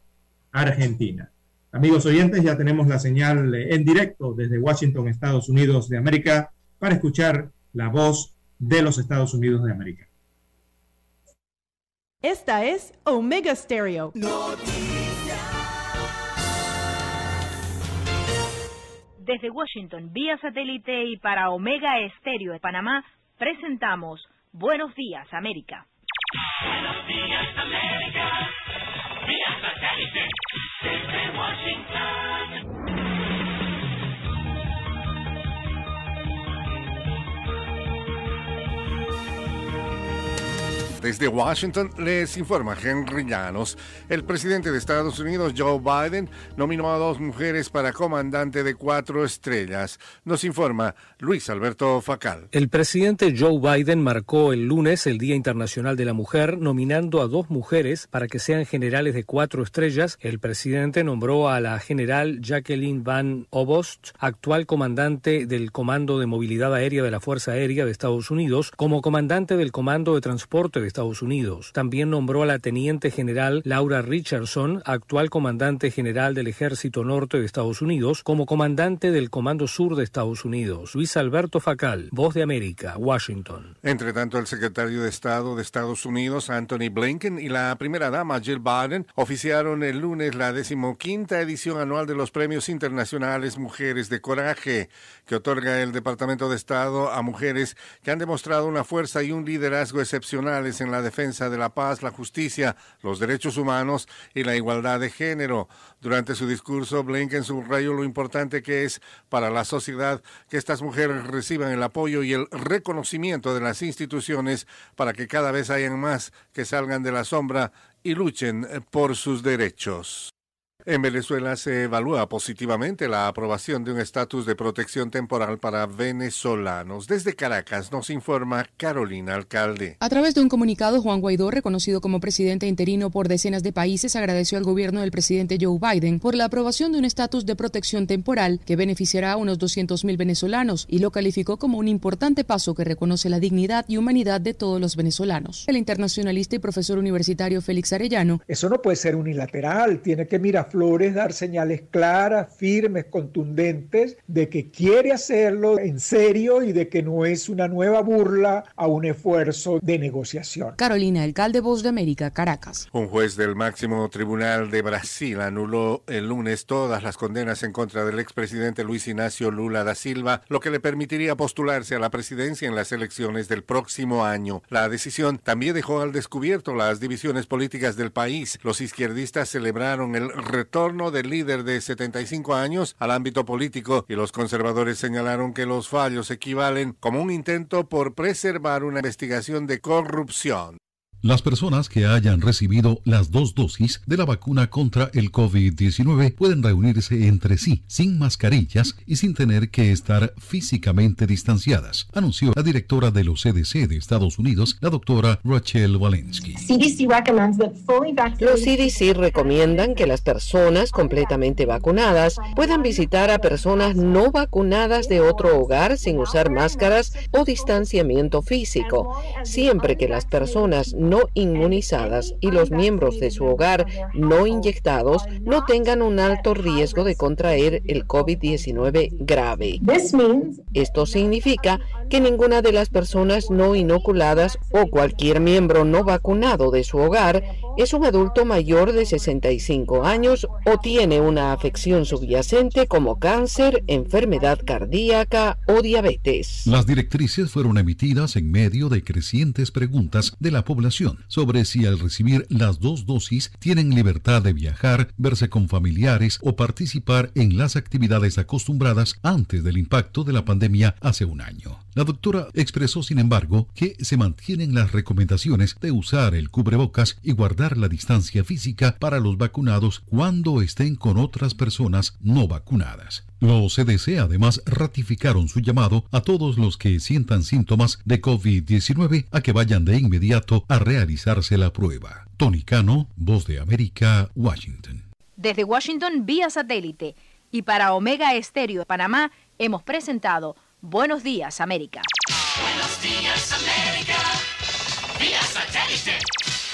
argentina. Amigos oyentes, ya tenemos la señal en directo desde Washington, Estados Unidos de América, para escuchar la voz de los Estados Unidos de América. Esta es Omega Stereo. Desde Washington, vía satélite y para Omega Stereo de Panamá, presentamos Buenos Días, América. Buenos días, América. Vía satélite desde Washington. Desde Washington les informa Henry Llanos. El presidente de Estados Unidos, Joe Biden, nominó a dos mujeres para comandante de cuatro estrellas. Nos informa Luis Alberto Facal. El presidente Joe Biden marcó el lunes el Día Internacional de la Mujer, nominando a dos mujeres para que sean generales de cuatro estrellas. El presidente nombró a la general Jacqueline Van Obost, actual comandante del Comando de Movilidad Aérea de la Fuerza Aérea de Estados Unidos, como comandante del Comando de Transporte de Estados Unidos. También nombró a la teniente general Laura Richardson, actual comandante general del Ejército Norte de Estados Unidos, como comandante del Comando Sur de Estados Unidos. Luis Alberto Facal, Voz de América, Washington. Entre tanto, el secretario de Estado de Estados Unidos, Anthony Blinken, y la primera dama, Jill Biden, oficiaron el lunes la decimoquinta edición anual de los premios internacionales Mujeres de Coraje, que otorga el Departamento de Estado a mujeres que han demostrado una fuerza y un liderazgo excepcionales en la defensa de la paz, la justicia, los derechos humanos y la igualdad de género. Durante su discurso, Blinken subrayó lo importante que es para la sociedad que estas mujeres reciban el apoyo y el reconocimiento de las instituciones para que cada vez hayan más que salgan de la sombra y luchen por sus derechos. En Venezuela se evalúa positivamente la aprobación de un estatus de protección temporal para venezolanos. Desde Caracas nos informa Carolina Alcalde. A través de un comunicado, Juan Guaidó, reconocido como presidente interino por decenas de países, agradeció al gobierno del presidente Joe Biden por la aprobación de un estatus de protección temporal que beneficiará a unos 200.000 venezolanos y lo calificó como un importante paso que reconoce la dignidad y humanidad de todos los venezolanos. El internacionalista y profesor universitario Félix Arellano. Eso no puede ser unilateral, tiene que mirar Flores dar señales claras, firmes, contundentes de que quiere hacerlo en serio y de que no es una nueva burla a un esfuerzo de negociación. Carolina, alcalde Voz de América, Caracas. Un juez del máximo tribunal de Brasil anuló el lunes todas las condenas en contra del expresidente Luis Ignacio Lula da Silva, lo que le permitiría postularse a la presidencia en las elecciones del próximo año. La decisión también dejó al descubierto las divisiones políticas del país. Los izquierdistas celebraron el retorno del líder de 75 años al ámbito político y los conservadores señalaron que los fallos equivalen como un intento por preservar una investigación de corrupción. Las personas que hayan recibido las dos dosis de la vacuna contra el COVID-19 pueden reunirse entre sí sin mascarillas y sin tener que estar físicamente distanciadas, anunció la directora de los CDC de Estados Unidos, la doctora Rachel Walensky. Los CDC recomiendan que las personas completamente vacunadas puedan visitar a personas no vacunadas de otro hogar sin usar máscaras o distanciamiento físico, siempre que las personas no inmunizadas y los miembros de su hogar no inyectados no tengan un alto riesgo de contraer el COVID-19 grave. Esto significa que ninguna de las personas no inoculadas o cualquier miembro no vacunado de su hogar es un adulto mayor de 65 años o tiene una afección subyacente como cáncer, enfermedad cardíaca o diabetes. Las directrices fueron emitidas en medio de crecientes preguntas de la población sobre si al recibir las dos dosis tienen libertad de viajar, verse con familiares o participar en las actividades acostumbradas antes del impacto de la pandemia hace un año. La doctora expresó, sin embargo, que se mantienen las recomendaciones de usar el cubrebocas y guardar la distancia física para los vacunados cuando estén con otras personas no vacunadas. Los CDC además ratificaron su llamado a todos los que sientan síntomas de COVID-19 a que vayan de inmediato a realizarse la prueba. Tony Cano, Voz de América, Washington. Desde Washington vía satélite y para Omega Estéreo de Panamá hemos presentado Buenos Días América. Buenos días América, vía satélite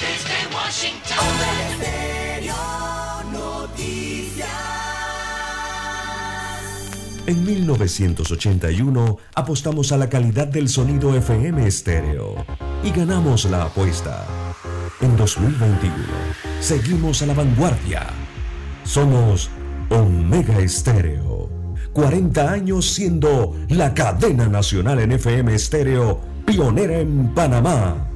desde Washington. En 1981 apostamos a la calidad del sonido FM estéreo y ganamos la apuesta. En 2021 seguimos a la vanguardia. Somos Omega Estéreo. 40 años siendo la cadena nacional en FM estéreo, pionera en Panamá.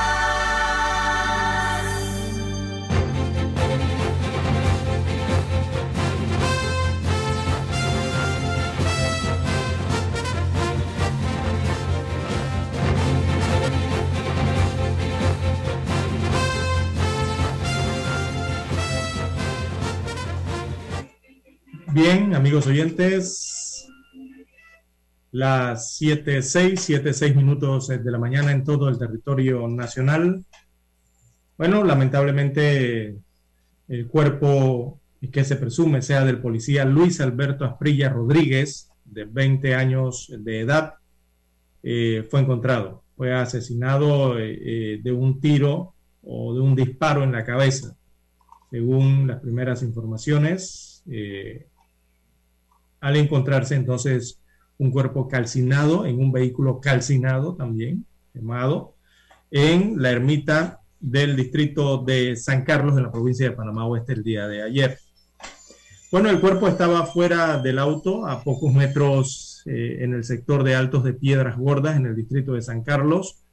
Bien, amigos oyentes, las 7.6, 7.6 minutos de la mañana en todo el territorio nacional. Bueno, lamentablemente el cuerpo que se presume sea del policía Luis Alberto Asprilla Rodríguez, de 20 años de edad, eh, fue encontrado. Fue asesinado eh, eh, de un tiro o de un disparo en la cabeza, según las primeras informaciones al encontrarse entonces un cuerpo calcinado en un vehículo calcinado también, quemado, en la ermita del distrito de San Carlos de la provincia de Panamá Oeste el día de ayer. Bueno, el cuerpo estaba fuera del auto a pocos metros eh, en el sector de Altos de Piedras Gordas en el distrito de San Carlos.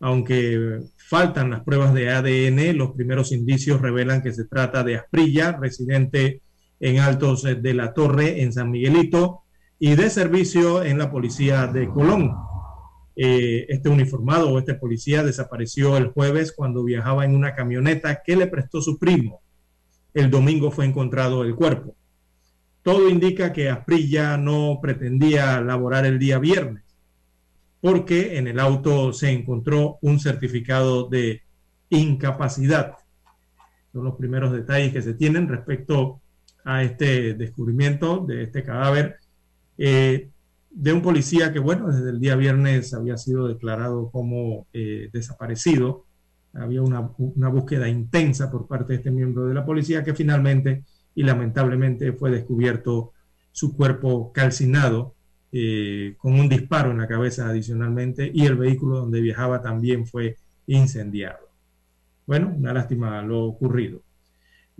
Aunque faltan las pruebas de ADN, los primeros indicios revelan que se trata de Asprilla, residente en Altos de la Torre, en San Miguelito, y de servicio en la policía de Colón. Eh, este uniformado o este policía desapareció el jueves cuando viajaba en una camioneta que le prestó su primo. El domingo fue encontrado el cuerpo. Todo indica que Asprilla no pretendía laborar el día viernes, porque en el auto se encontró un certificado de incapacidad. Son los primeros detalles que se tienen respecto a este descubrimiento de este cadáver eh, de un policía que, bueno, desde el día viernes había sido declarado como eh, desaparecido. Había una, una, búsqueda intensa por parte de este miembro de la policía que finalmente y lamentablemente fue descubierto su cuerpo calcinado eh, con un disparo en la cabeza adicionalmente y el vehículo donde viajaba también fue incendiado. Bueno, una lástima lo ocurrido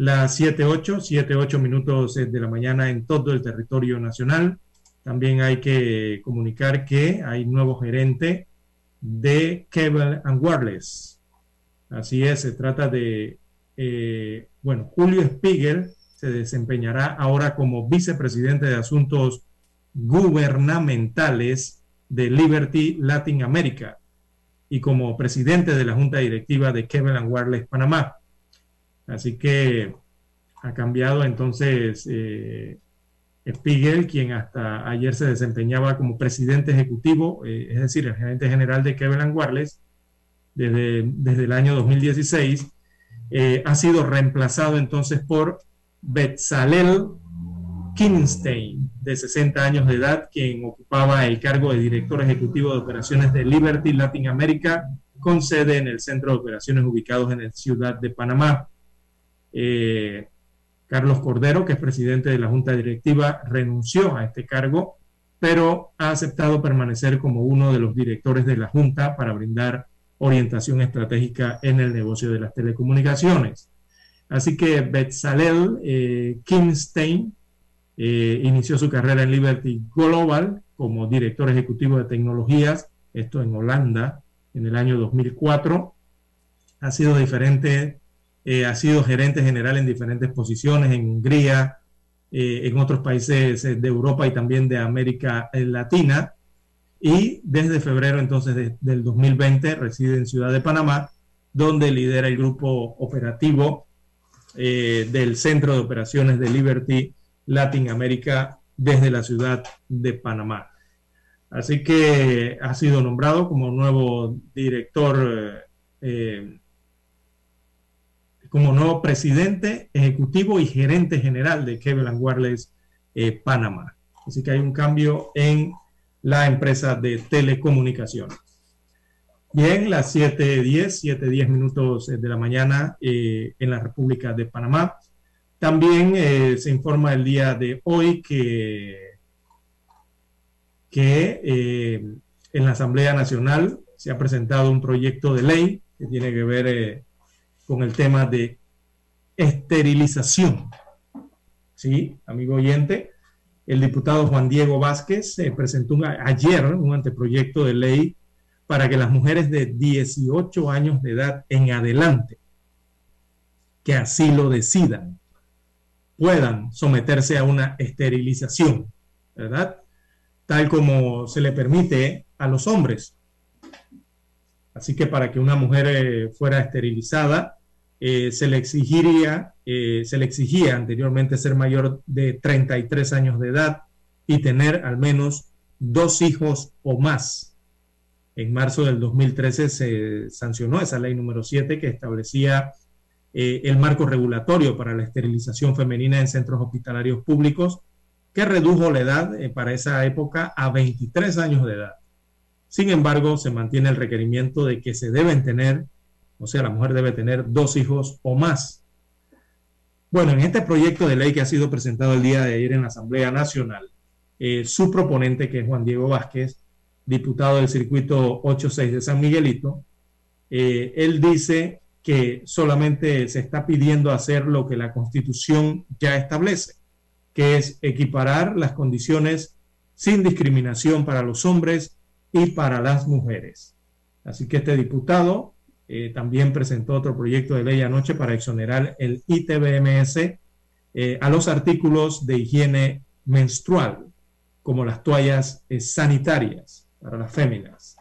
las 7.8, 7.8 minutos de la mañana en todo el territorio nacional. También hay que comunicar que hay nuevo gerente de Cable and Wireless. Así es, se trata de, eh, bueno, Julio Spiegel se desempeñará ahora como vicepresidente de asuntos gubernamentales de Liberty Latin America y como presidente de la junta directiva de Cable and Wireless Panamá. Así que ha cambiado entonces eh, Spiegel, quien hasta ayer se desempeñaba como presidente ejecutivo, eh, es decir, el gerente general de Kevin Wireless, desde, desde el año 2016, eh, ha sido reemplazado entonces por Betzalel Kinstein, de 60 años de edad, quien ocupaba el cargo de director ejecutivo de operaciones de Liberty Latin America, con sede en el centro de operaciones ubicados en la ciudad de Panamá. Eh, Carlos Cordero, que es presidente de la Junta Directiva, renunció a este cargo, pero ha aceptado permanecer como uno de los directores de la Junta para brindar orientación estratégica en el negocio de las telecomunicaciones. Así que Betzalel eh, Kimstein eh, inició su carrera en Liberty Global como director ejecutivo de tecnologías, esto en Holanda, en el año 2004. Ha sido diferente eh, ha sido gerente general en diferentes posiciones en Hungría, eh, en otros países de Europa y también de América Latina. Y desde febrero entonces del 2020 reside en Ciudad de Panamá, donde lidera el grupo operativo eh, del Centro de Operaciones de Liberty Latin America desde la ciudad de Panamá. Así que ha sido nombrado como nuevo director como nuevo presidente ejecutivo y gerente general de Cable Wireless eh, Panamá. Así que hay un cambio en la empresa de telecomunicaciones. Bien, las 7.10, 7.10 minutos de la mañana eh, en la República de Panamá. También eh, se informa el día de hoy que, que eh, en la Asamblea Nacional se ha presentado un proyecto de ley que tiene que ver con el tema de esterilización. Sí, amigo oyente, el diputado Juan Diego Vázquez presentó ayer un anteproyecto de ley para que las mujeres de 18 años de edad en adelante, que así lo decidan, puedan someterse a una esterilización, ¿verdad? Tal como se le permite a los hombres. Así que para que una mujer eh, fuera esterilizada, eh, se le exigiría, eh, se le exigía anteriormente ser mayor de 33 años de edad y tener al menos dos hijos o más en marzo del 2013 se sancionó esa ley número 7 que establecía eh, el marco regulatorio para la esterilización femenina en centros hospitalarios públicos, que redujo la edad para esa época a 23 años de edad. Sin embargo, se mantiene el requerimiento de que se deben tener, o sea, la mujer debe tener dos hijos o más. Bueno, en este proyecto de ley que ha sido presentado el día de ayer en la Asamblea Nacional, eh, su proponente, que es Juan Diego Vázquez, diputado del circuito 86 de San Miguelito, eh, él dice que solamente se está pidiendo hacer lo que la constitución ya establece, que es equiparar las condiciones sin discriminación para los hombres y para las mujeres. Así que este diputado eh, también presentó otro proyecto de ley anoche para exonerar el ITBMS eh, a los artículos de higiene menstrual, como las toallas sanitarias para las féminas.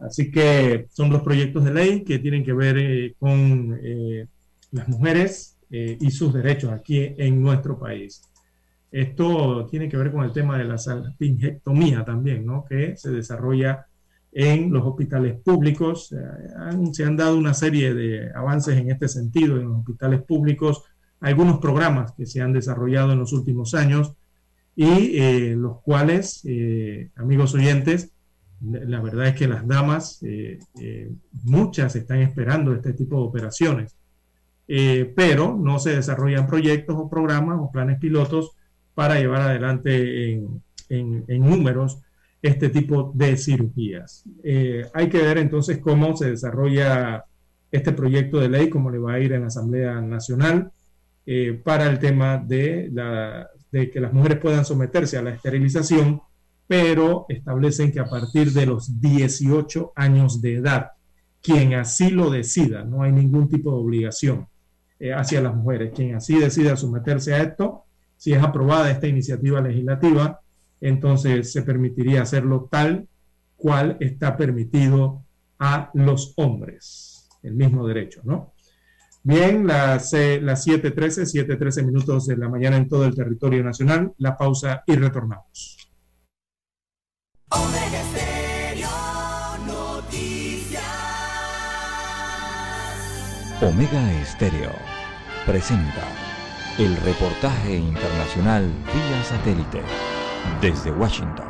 Así que son dos proyectos de ley que tienen que ver eh, con eh, las mujeres eh, y sus derechos aquí en nuestro país. Esto tiene que ver con el tema de la salpingectomía también, ¿no? que se desarrolla en los hospitales públicos. se han dado una serie de avances en este sentido en los hospitales públicos, algunos programas que se han desarrollado en los últimos años y eh, los cuales, eh, amigos oyentes, la verdad es que las damas, eh, muchas están esperando este tipo de operaciones, pero no se desarrollan proyectos o programas o planes pilotos para llevar adelante en, en números este tipo de cirugías. hay que ver entonces cómo se desarrolla este proyecto de ley, cómo le va a ir en la Asamblea Nacional para el tema de la de que las mujeres puedan someterse a la esterilización, pero establecen que a partir de los 18 años de edad, quien así lo decida, no hay ningún tipo de obligación eh, hacia las mujeres, quien así decida someterse a esto, si es aprobada esta iniciativa legislativa, entonces se permitiría hacerlo tal cual está permitido a los hombres, el mismo derecho, ¿no? Bien, las, eh, las 7.13, 7.13 minutos de la mañana en todo el territorio nacional. La pausa y retornamos. Omega Estéreo Noticias. Omega Estéreo presenta el reportaje internacional vía satélite desde Washington.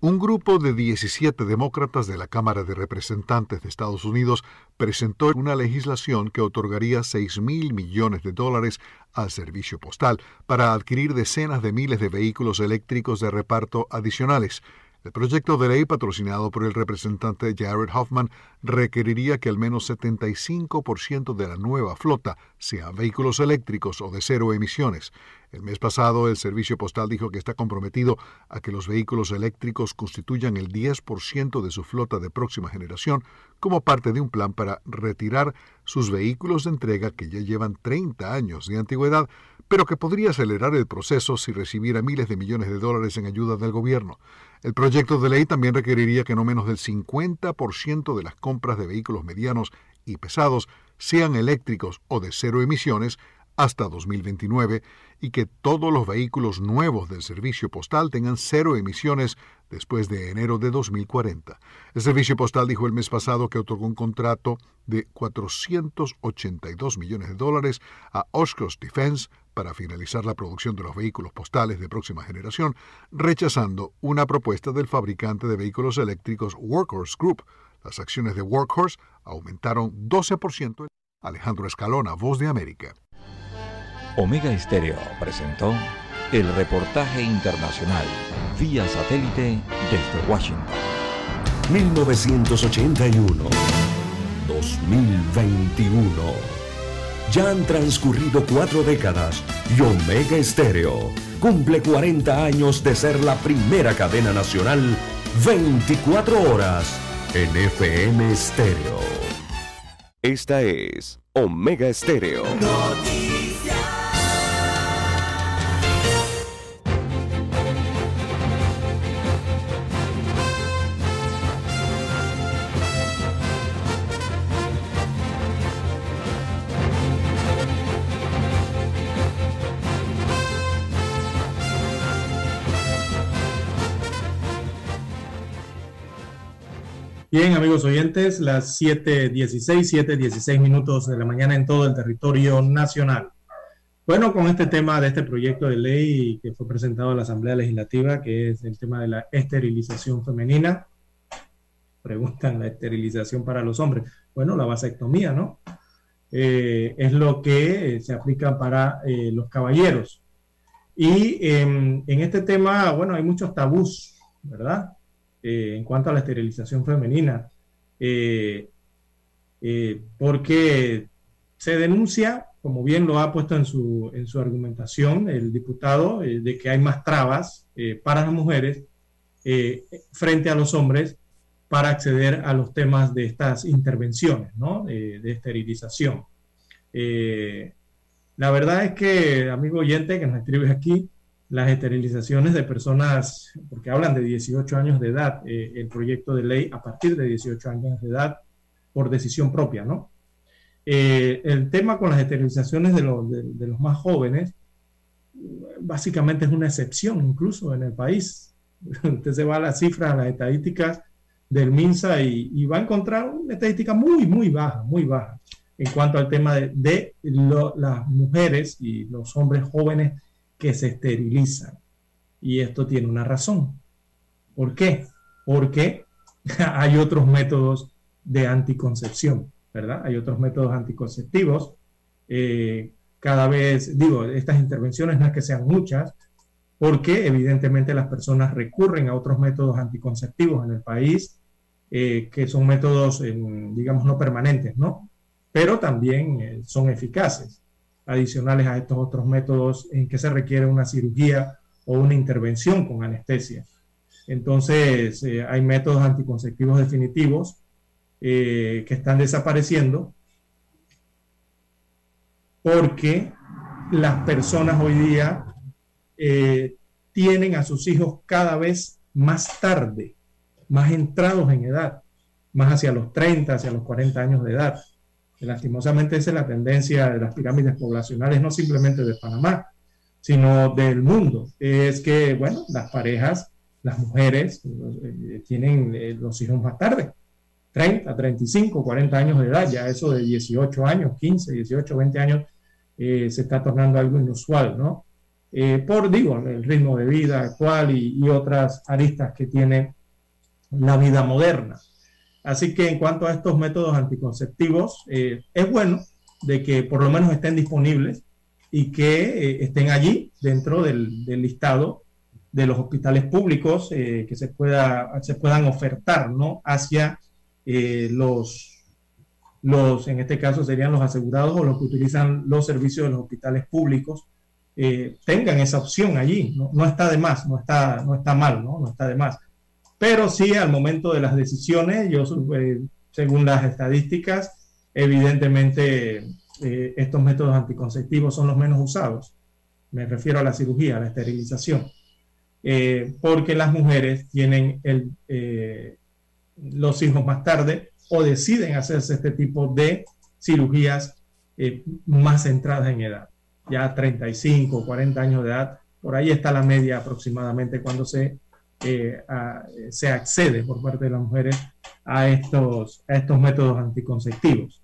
Un grupo de 17 demócratas de la Cámara de Representantes de Estados Unidos presentó una legislación que otorgaría 6 mil millones de dólares al servicio postal para adquirir decenas de miles de vehículos eléctricos de reparto adicionales, el proyecto de ley patrocinado por el representante Jared Hoffman requeriría que al menos 75% de la nueva flota sean vehículos eléctricos o de cero emisiones. El mes pasado, el Servicio Postal dijo que está comprometido a que los vehículos eléctricos constituyan el 10% de su flota de próxima generación como parte de un plan para retirar sus vehículos de entrega que ya llevan 30 años de antigüedad pero que podría acelerar el proceso si recibiera miles de millones de dólares en ayuda del gobierno. El proyecto de ley también requeriría que no menos del 50% de las compras de vehículos medianos y pesados sean eléctricos o de cero emisiones hasta 2029 y que todos los vehículos nuevos del servicio postal tengan cero emisiones después de enero de 2040. El servicio postal dijo el mes pasado que otorgó un contrato de 482 millones de dólares a Oshkosh Defense para finalizar la producción de los vehículos postales de próxima generación, rechazando una propuesta del fabricante de vehículos eléctricos Workhorse Group. Las acciones de Workhorse aumentaron 12%. Alejandro Escalona, Voz de América. Omega Estéreo presentó el reportaje internacional vía satélite desde Washington. 1981. 2021. Ya han transcurrido cuatro décadas y Omega Estéreo cumple 40 años de ser la primera cadena nacional 24 horas en FM Estéreo. Esta es Omega Estéreo. Bien, amigos oyentes, las 7.16, 7.16 minutos de la mañana en todo el territorio nacional. Bueno, con este tema de este proyecto de ley que fue presentado a la Asamblea Legislativa, que es el tema de la esterilización femenina, preguntan la esterilización para los hombres. Bueno, la vasectomía, ¿no? Eh, es lo que se aplica para eh, los caballeros. Y en este tema, bueno, hay muchos tabús, ¿verdad? Eh, en cuanto a la esterilización femenina, eh, eh, porque se denuncia, como bien lo ha puesto en su, en su argumentación el diputado, de que hay más trabas para las mujeres frente a los hombres para acceder a los temas de estas intervenciones ¿no? de esterilización. la verdad es que, amigo oyente que nos escribe aquí, las esterilizaciones de personas, porque hablan de 18 años de edad, eh, el proyecto de ley a partir de 18 años de edad por decisión propia, ¿no? Eh, el tema con las esterilizaciones de, de, los más jóvenes básicamente es una excepción incluso en el país. Usted se va a las cifras, a las estadísticas del MINSA y, va a encontrar una estadística muy, muy baja, muy baja en cuanto al tema de, de las mujeres y los hombres jóvenes que se esterilizan. Y esto tiene una razón. ¿Por qué? Porque hay otros métodos de anticoncepción, ¿verdad? Hay otros métodos anticonceptivos. Eh, cada vez, digo, estas intervenciones no es que sean muchas, porque evidentemente las personas recurren a otros métodos anticonceptivos en el país, eh, que son métodos, digamos, no permanentes, ¿no? Pero también eh, son eficaces adicionales a estos otros métodos en que se requiere una cirugía o una intervención con anestesia. Entonces, eh, hay métodos anticonceptivos definitivos eh, que están desapareciendo porque las personas hoy día eh, tienen a sus hijos cada vez más tarde, más entrados en edad, más hacia los 30, hacia los 40 años de edad. Lastimosamente esa es la tendencia de las pirámides poblacionales, no simplemente de Panamá, sino del mundo. Es que, bueno, las parejas, las mujeres, eh, tienen eh, los hijos más tarde, 30, 35, 40 años de edad, ya eso de 18 años, 15, 18, 20 años, eh, se está tornando algo inusual, ¿no? por, digo, el ritmo de vida actual y, y otras aristas que tiene la vida moderna. Así que en cuanto a estos métodos anticonceptivos, eh, es bueno de que por lo menos estén disponibles y que eh, estén allí dentro del, listado de los hospitales públicos eh, que se, pueda, se puedan ofertar ¿no? hacia los, los, en este caso serían los asegurados o los que utilizan los servicios de los hospitales públicos, tengan esa opción allí. No, no, está de más, no está, no está mal, ¿no? no está de más. Pero sí, al momento de las decisiones, yo, eh, según las estadísticas, evidentemente eh, estos métodos anticonceptivos son los menos usados. Me refiero a la cirugía, a la esterilización. Eh, porque las mujeres tienen el, los hijos más tarde o deciden hacerse este tipo de cirugías más centradas en edad. ya 35, 40 años de edad, por ahí está la media aproximadamente cuando se, eh, se accede por parte de las mujeres a estos, a estos métodos anticonceptivos.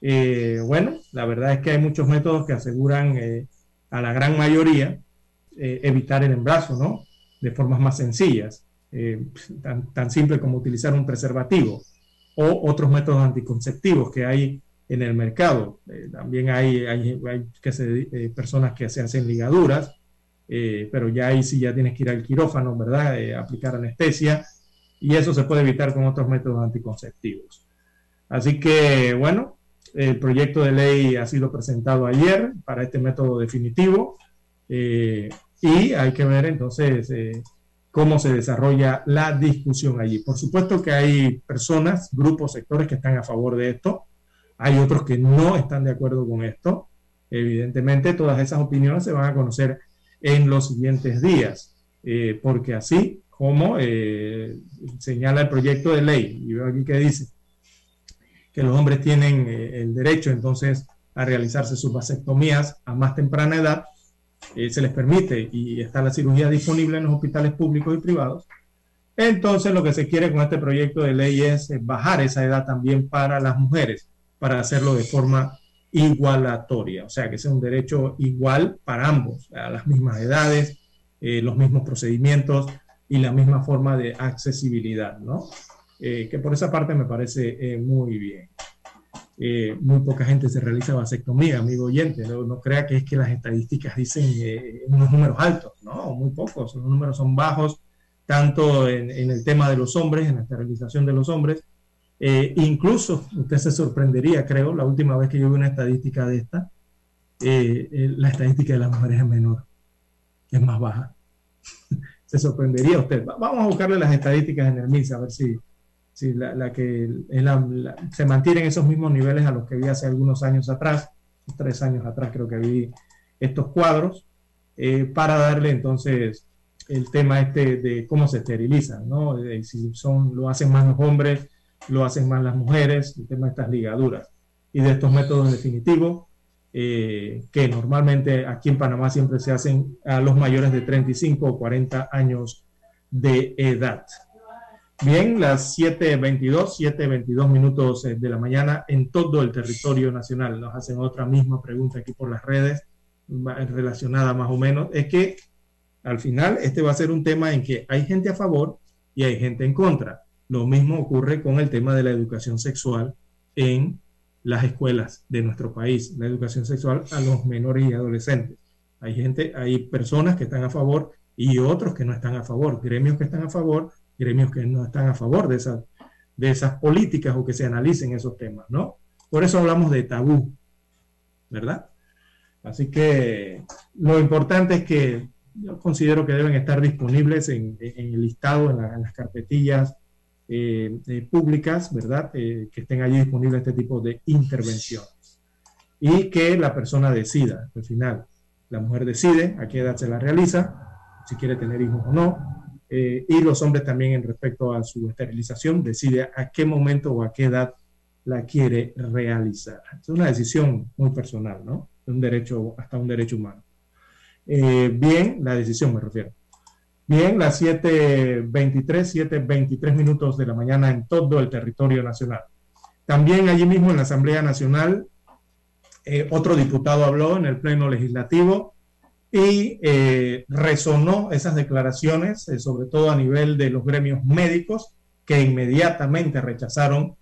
Eh, bueno, la verdad es que hay muchos métodos que aseguran eh, a la gran mayoría evitar el embarazo, ¿no? De formas más sencillas, tan, tan simple como utilizar un preservativo o otros métodos anticonceptivos que hay en el mercado. también hay, hay, que se, personas que se hacen ligaduras, eh, pero ya ahí sí ya tienes que ir al quirófano, ¿verdad? Eh, aplicar anestesia y eso se puede evitar con otros métodos anticonceptivos. Así que, bueno, el proyecto de ley ha sido presentado ayer para este método definitivo eh, y hay que ver entonces cómo se desarrolla la discusión allí. Por supuesto que hay personas, grupos, sectores que están a favor de esto, hay otros que no están de acuerdo con esto. Evidentemente, todas esas opiniones se van a conocer en los siguientes días, eh, porque así como eh, señala el proyecto de ley, y veo aquí que dice que los hombres tienen eh, el derecho entonces a realizarse sus vasectomías a más temprana edad, se les permite y está la cirugía disponible en los hospitales públicos y privados. Entonces lo que se quiere con este proyecto de ley es bajar esa edad también para las mujeres, para hacerlo de forma igualatoria, o sea, que sea un derecho igual para ambos, a las mismas edades, eh, los mismos procedimientos y la misma forma de accesibilidad, ¿no? Eh, que por esa parte me parece eh, muy bien. muy poca gente se realiza vasectomía, amigo oyente, no, crea que es que las estadísticas dicen unos números altos, no, muy pocos, los números son bajos, tanto en, en el tema de los hombres, en la esterilización de los hombres, eh, incluso, usted se sorprendería, creo, la última vez que yo vi una estadística de esta, eh, eh, la estadística de las mujeres es menor, es más baja. se sorprendería usted. Vamos a buscarle las estadísticas en el MIS a ver si, si la, que se mantienen esos mismos niveles a los que vi hace algunos años atrás, tres años atrás creo que vi estos cuadros, para darle entonces el tema este de cómo se esterilizan, ¿no? si son, lo hacen más los hombres, lo hacen más las mujeres, el tema de estas ligaduras y de estos métodos definitivos, eh, que normalmente aquí en Panamá siempre se hacen a los mayores de 35 o 40 años de edad. Bien, las 7.22, 7.22 minutos eh, de la mañana en todo el territorio nacional. Nos hacen otra misma pregunta aquí por las redes, relacionada más o menos. Es que al final este va a ser un tema en que hay gente a favor y hay gente en contra. Lo mismo ocurre con el tema de la educación sexual en las escuelas de nuestro país, la educación sexual a los menores y adolescentes. Hay gente, hay personas que están a favor y otros que no están a favor, gremios que están a favor, gremios que no están a favor de esas, de esas políticas o que se analicen esos temas, ¿no? Por eso hablamos de tabú, ¿verdad? Así que lo importante es que yo considero que deben estar disponibles en, el listado, en las carpetillas eh, eh, públicas, ¿verdad? Eh, que estén allí disponibles este tipo de intervenciones. Y que la persona decida, al final, la mujer decide a qué edad se la realiza, si quiere tener hijos o no, y los hombres también en respecto a su esterilización, decide a qué momento o a qué edad la quiere realizar. Es una decisión muy personal, ¿no? Un derecho, hasta un derecho humano. bien, la decisión me refiero. Bien, las 7.23, 7.23 minutos de la mañana en todo el territorio nacional. También allí mismo en la Asamblea Nacional, eh, otro diputado habló en el Pleno Legislativo y eh, resonó esas declaraciones, eh, sobre todo a nivel de los gremios médicos, que inmediatamente rechazaron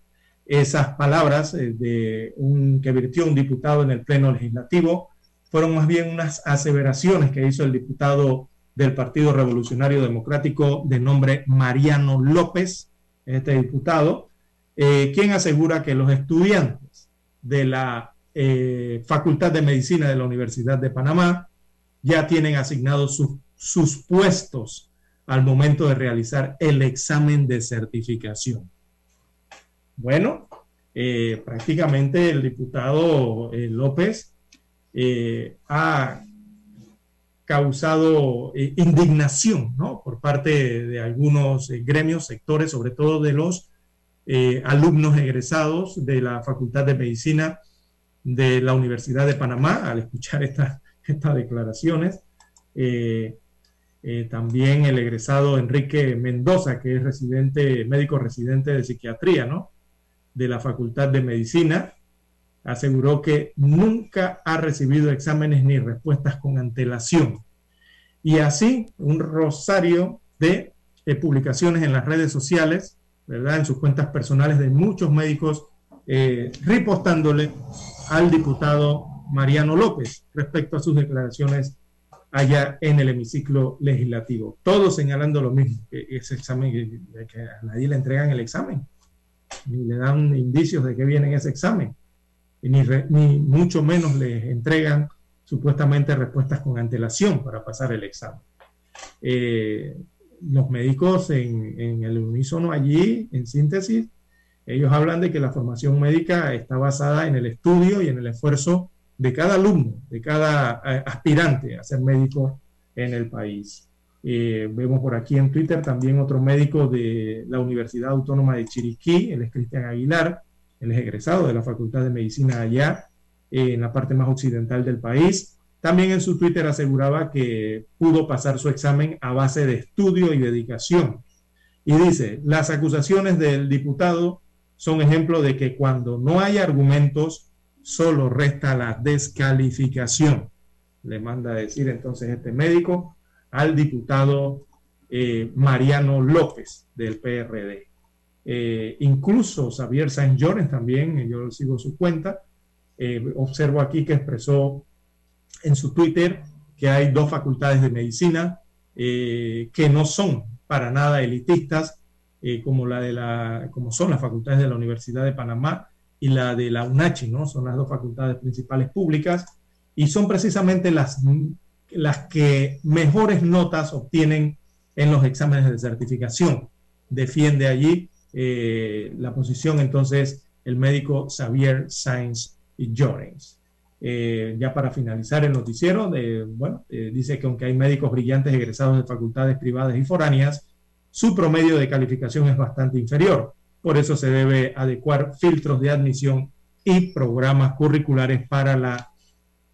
esas palabras de un, que virtió un diputado en el Pleno Legislativo. Fueron más bien unas aseveraciones que hizo el diputado del Partido Revolucionario Democrático de nombre Mariano López, este diputado, eh, quien asegura que los estudiantes de la eh, Facultad de Medicina de la Universidad de Panamá ya tienen asignados sus puestos al momento de realizar el examen de certificación. Bueno, eh, prácticamente el diputado López ha causado eh, indignación ¿no? por parte de, algunos eh, gremios, sectores, sobre todo de los eh, alumnos egresados de la Facultad de Medicina de la Universidad de Panamá, al escuchar esta, estas declaraciones. También el egresado Enrique Mendoza, que es residente, médico residente de psiquiatría, ¿no? De la Facultad de Medicina, aseguró que nunca ha recibido exámenes ni respuestas con antelación. Y así, un rosario de publicaciones en las redes sociales, ¿verdad? En sus cuentas personales de muchos médicos eh, ripostándole al diputado Mariano López respecto a sus declaraciones allá en el hemiciclo legislativo. Todos señalando lo mismo, que ese examen, que, a nadie le entregan el examen, ni le dan indicios de que viene en ese examen, ni, ni mucho menos le entregan supuestamente respuestas con antelación para pasar el examen. Eh, los médicos en, en, el unísono allí, en síntesis, ellos hablan de que la formación médica está basada en el estudio y en el esfuerzo de cada alumno, de cada eh, aspirante a ser médico en el país. Eh, vemos por aquí en Twitter también otro médico de la Universidad Autónoma de Chiriquí, él es Cristian Aguilar, él es egresado de la Facultad de Medicina allá, eh, en la parte más occidental del país. También en su Twitter aseguraba que pudo pasar su examen a base de estudio y dedicación. Y dice, las acusaciones del diputado son ejemplo de que cuando no hay argumentos, solo resta la descalificación. Le manda a decir entonces este médico al diputado eh, Mariano López del PRD. Eh, incluso Xavier Saint Llorens también, yo sigo su cuenta, eh, observo aquí que expresó en su Twitter que hay dos facultades de medicina que no son para nada elitistas eh, como, la de la, como son las facultades de la Universidad de Panamá y la de la UNACHI, ¿no? Son las dos facultades principales públicas y son precisamente las, las que mejores notas obtienen en los exámenes de certificación. Defiende allí eh, la posición entonces el médico Xavier Sainz Llorens. Eh, ya para finalizar el noticiero, bueno, dice que aunque hay médicos brillantes egresados de facultades privadas y foráneas, su promedio de calificación es bastante inferior. Por eso se debe adecuar filtros de admisión y programas curriculares para la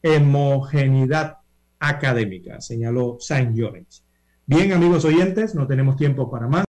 homogeneidad académica, señaló Saint Llorens. Bien, amigos oyentes, no tenemos tiempo para más.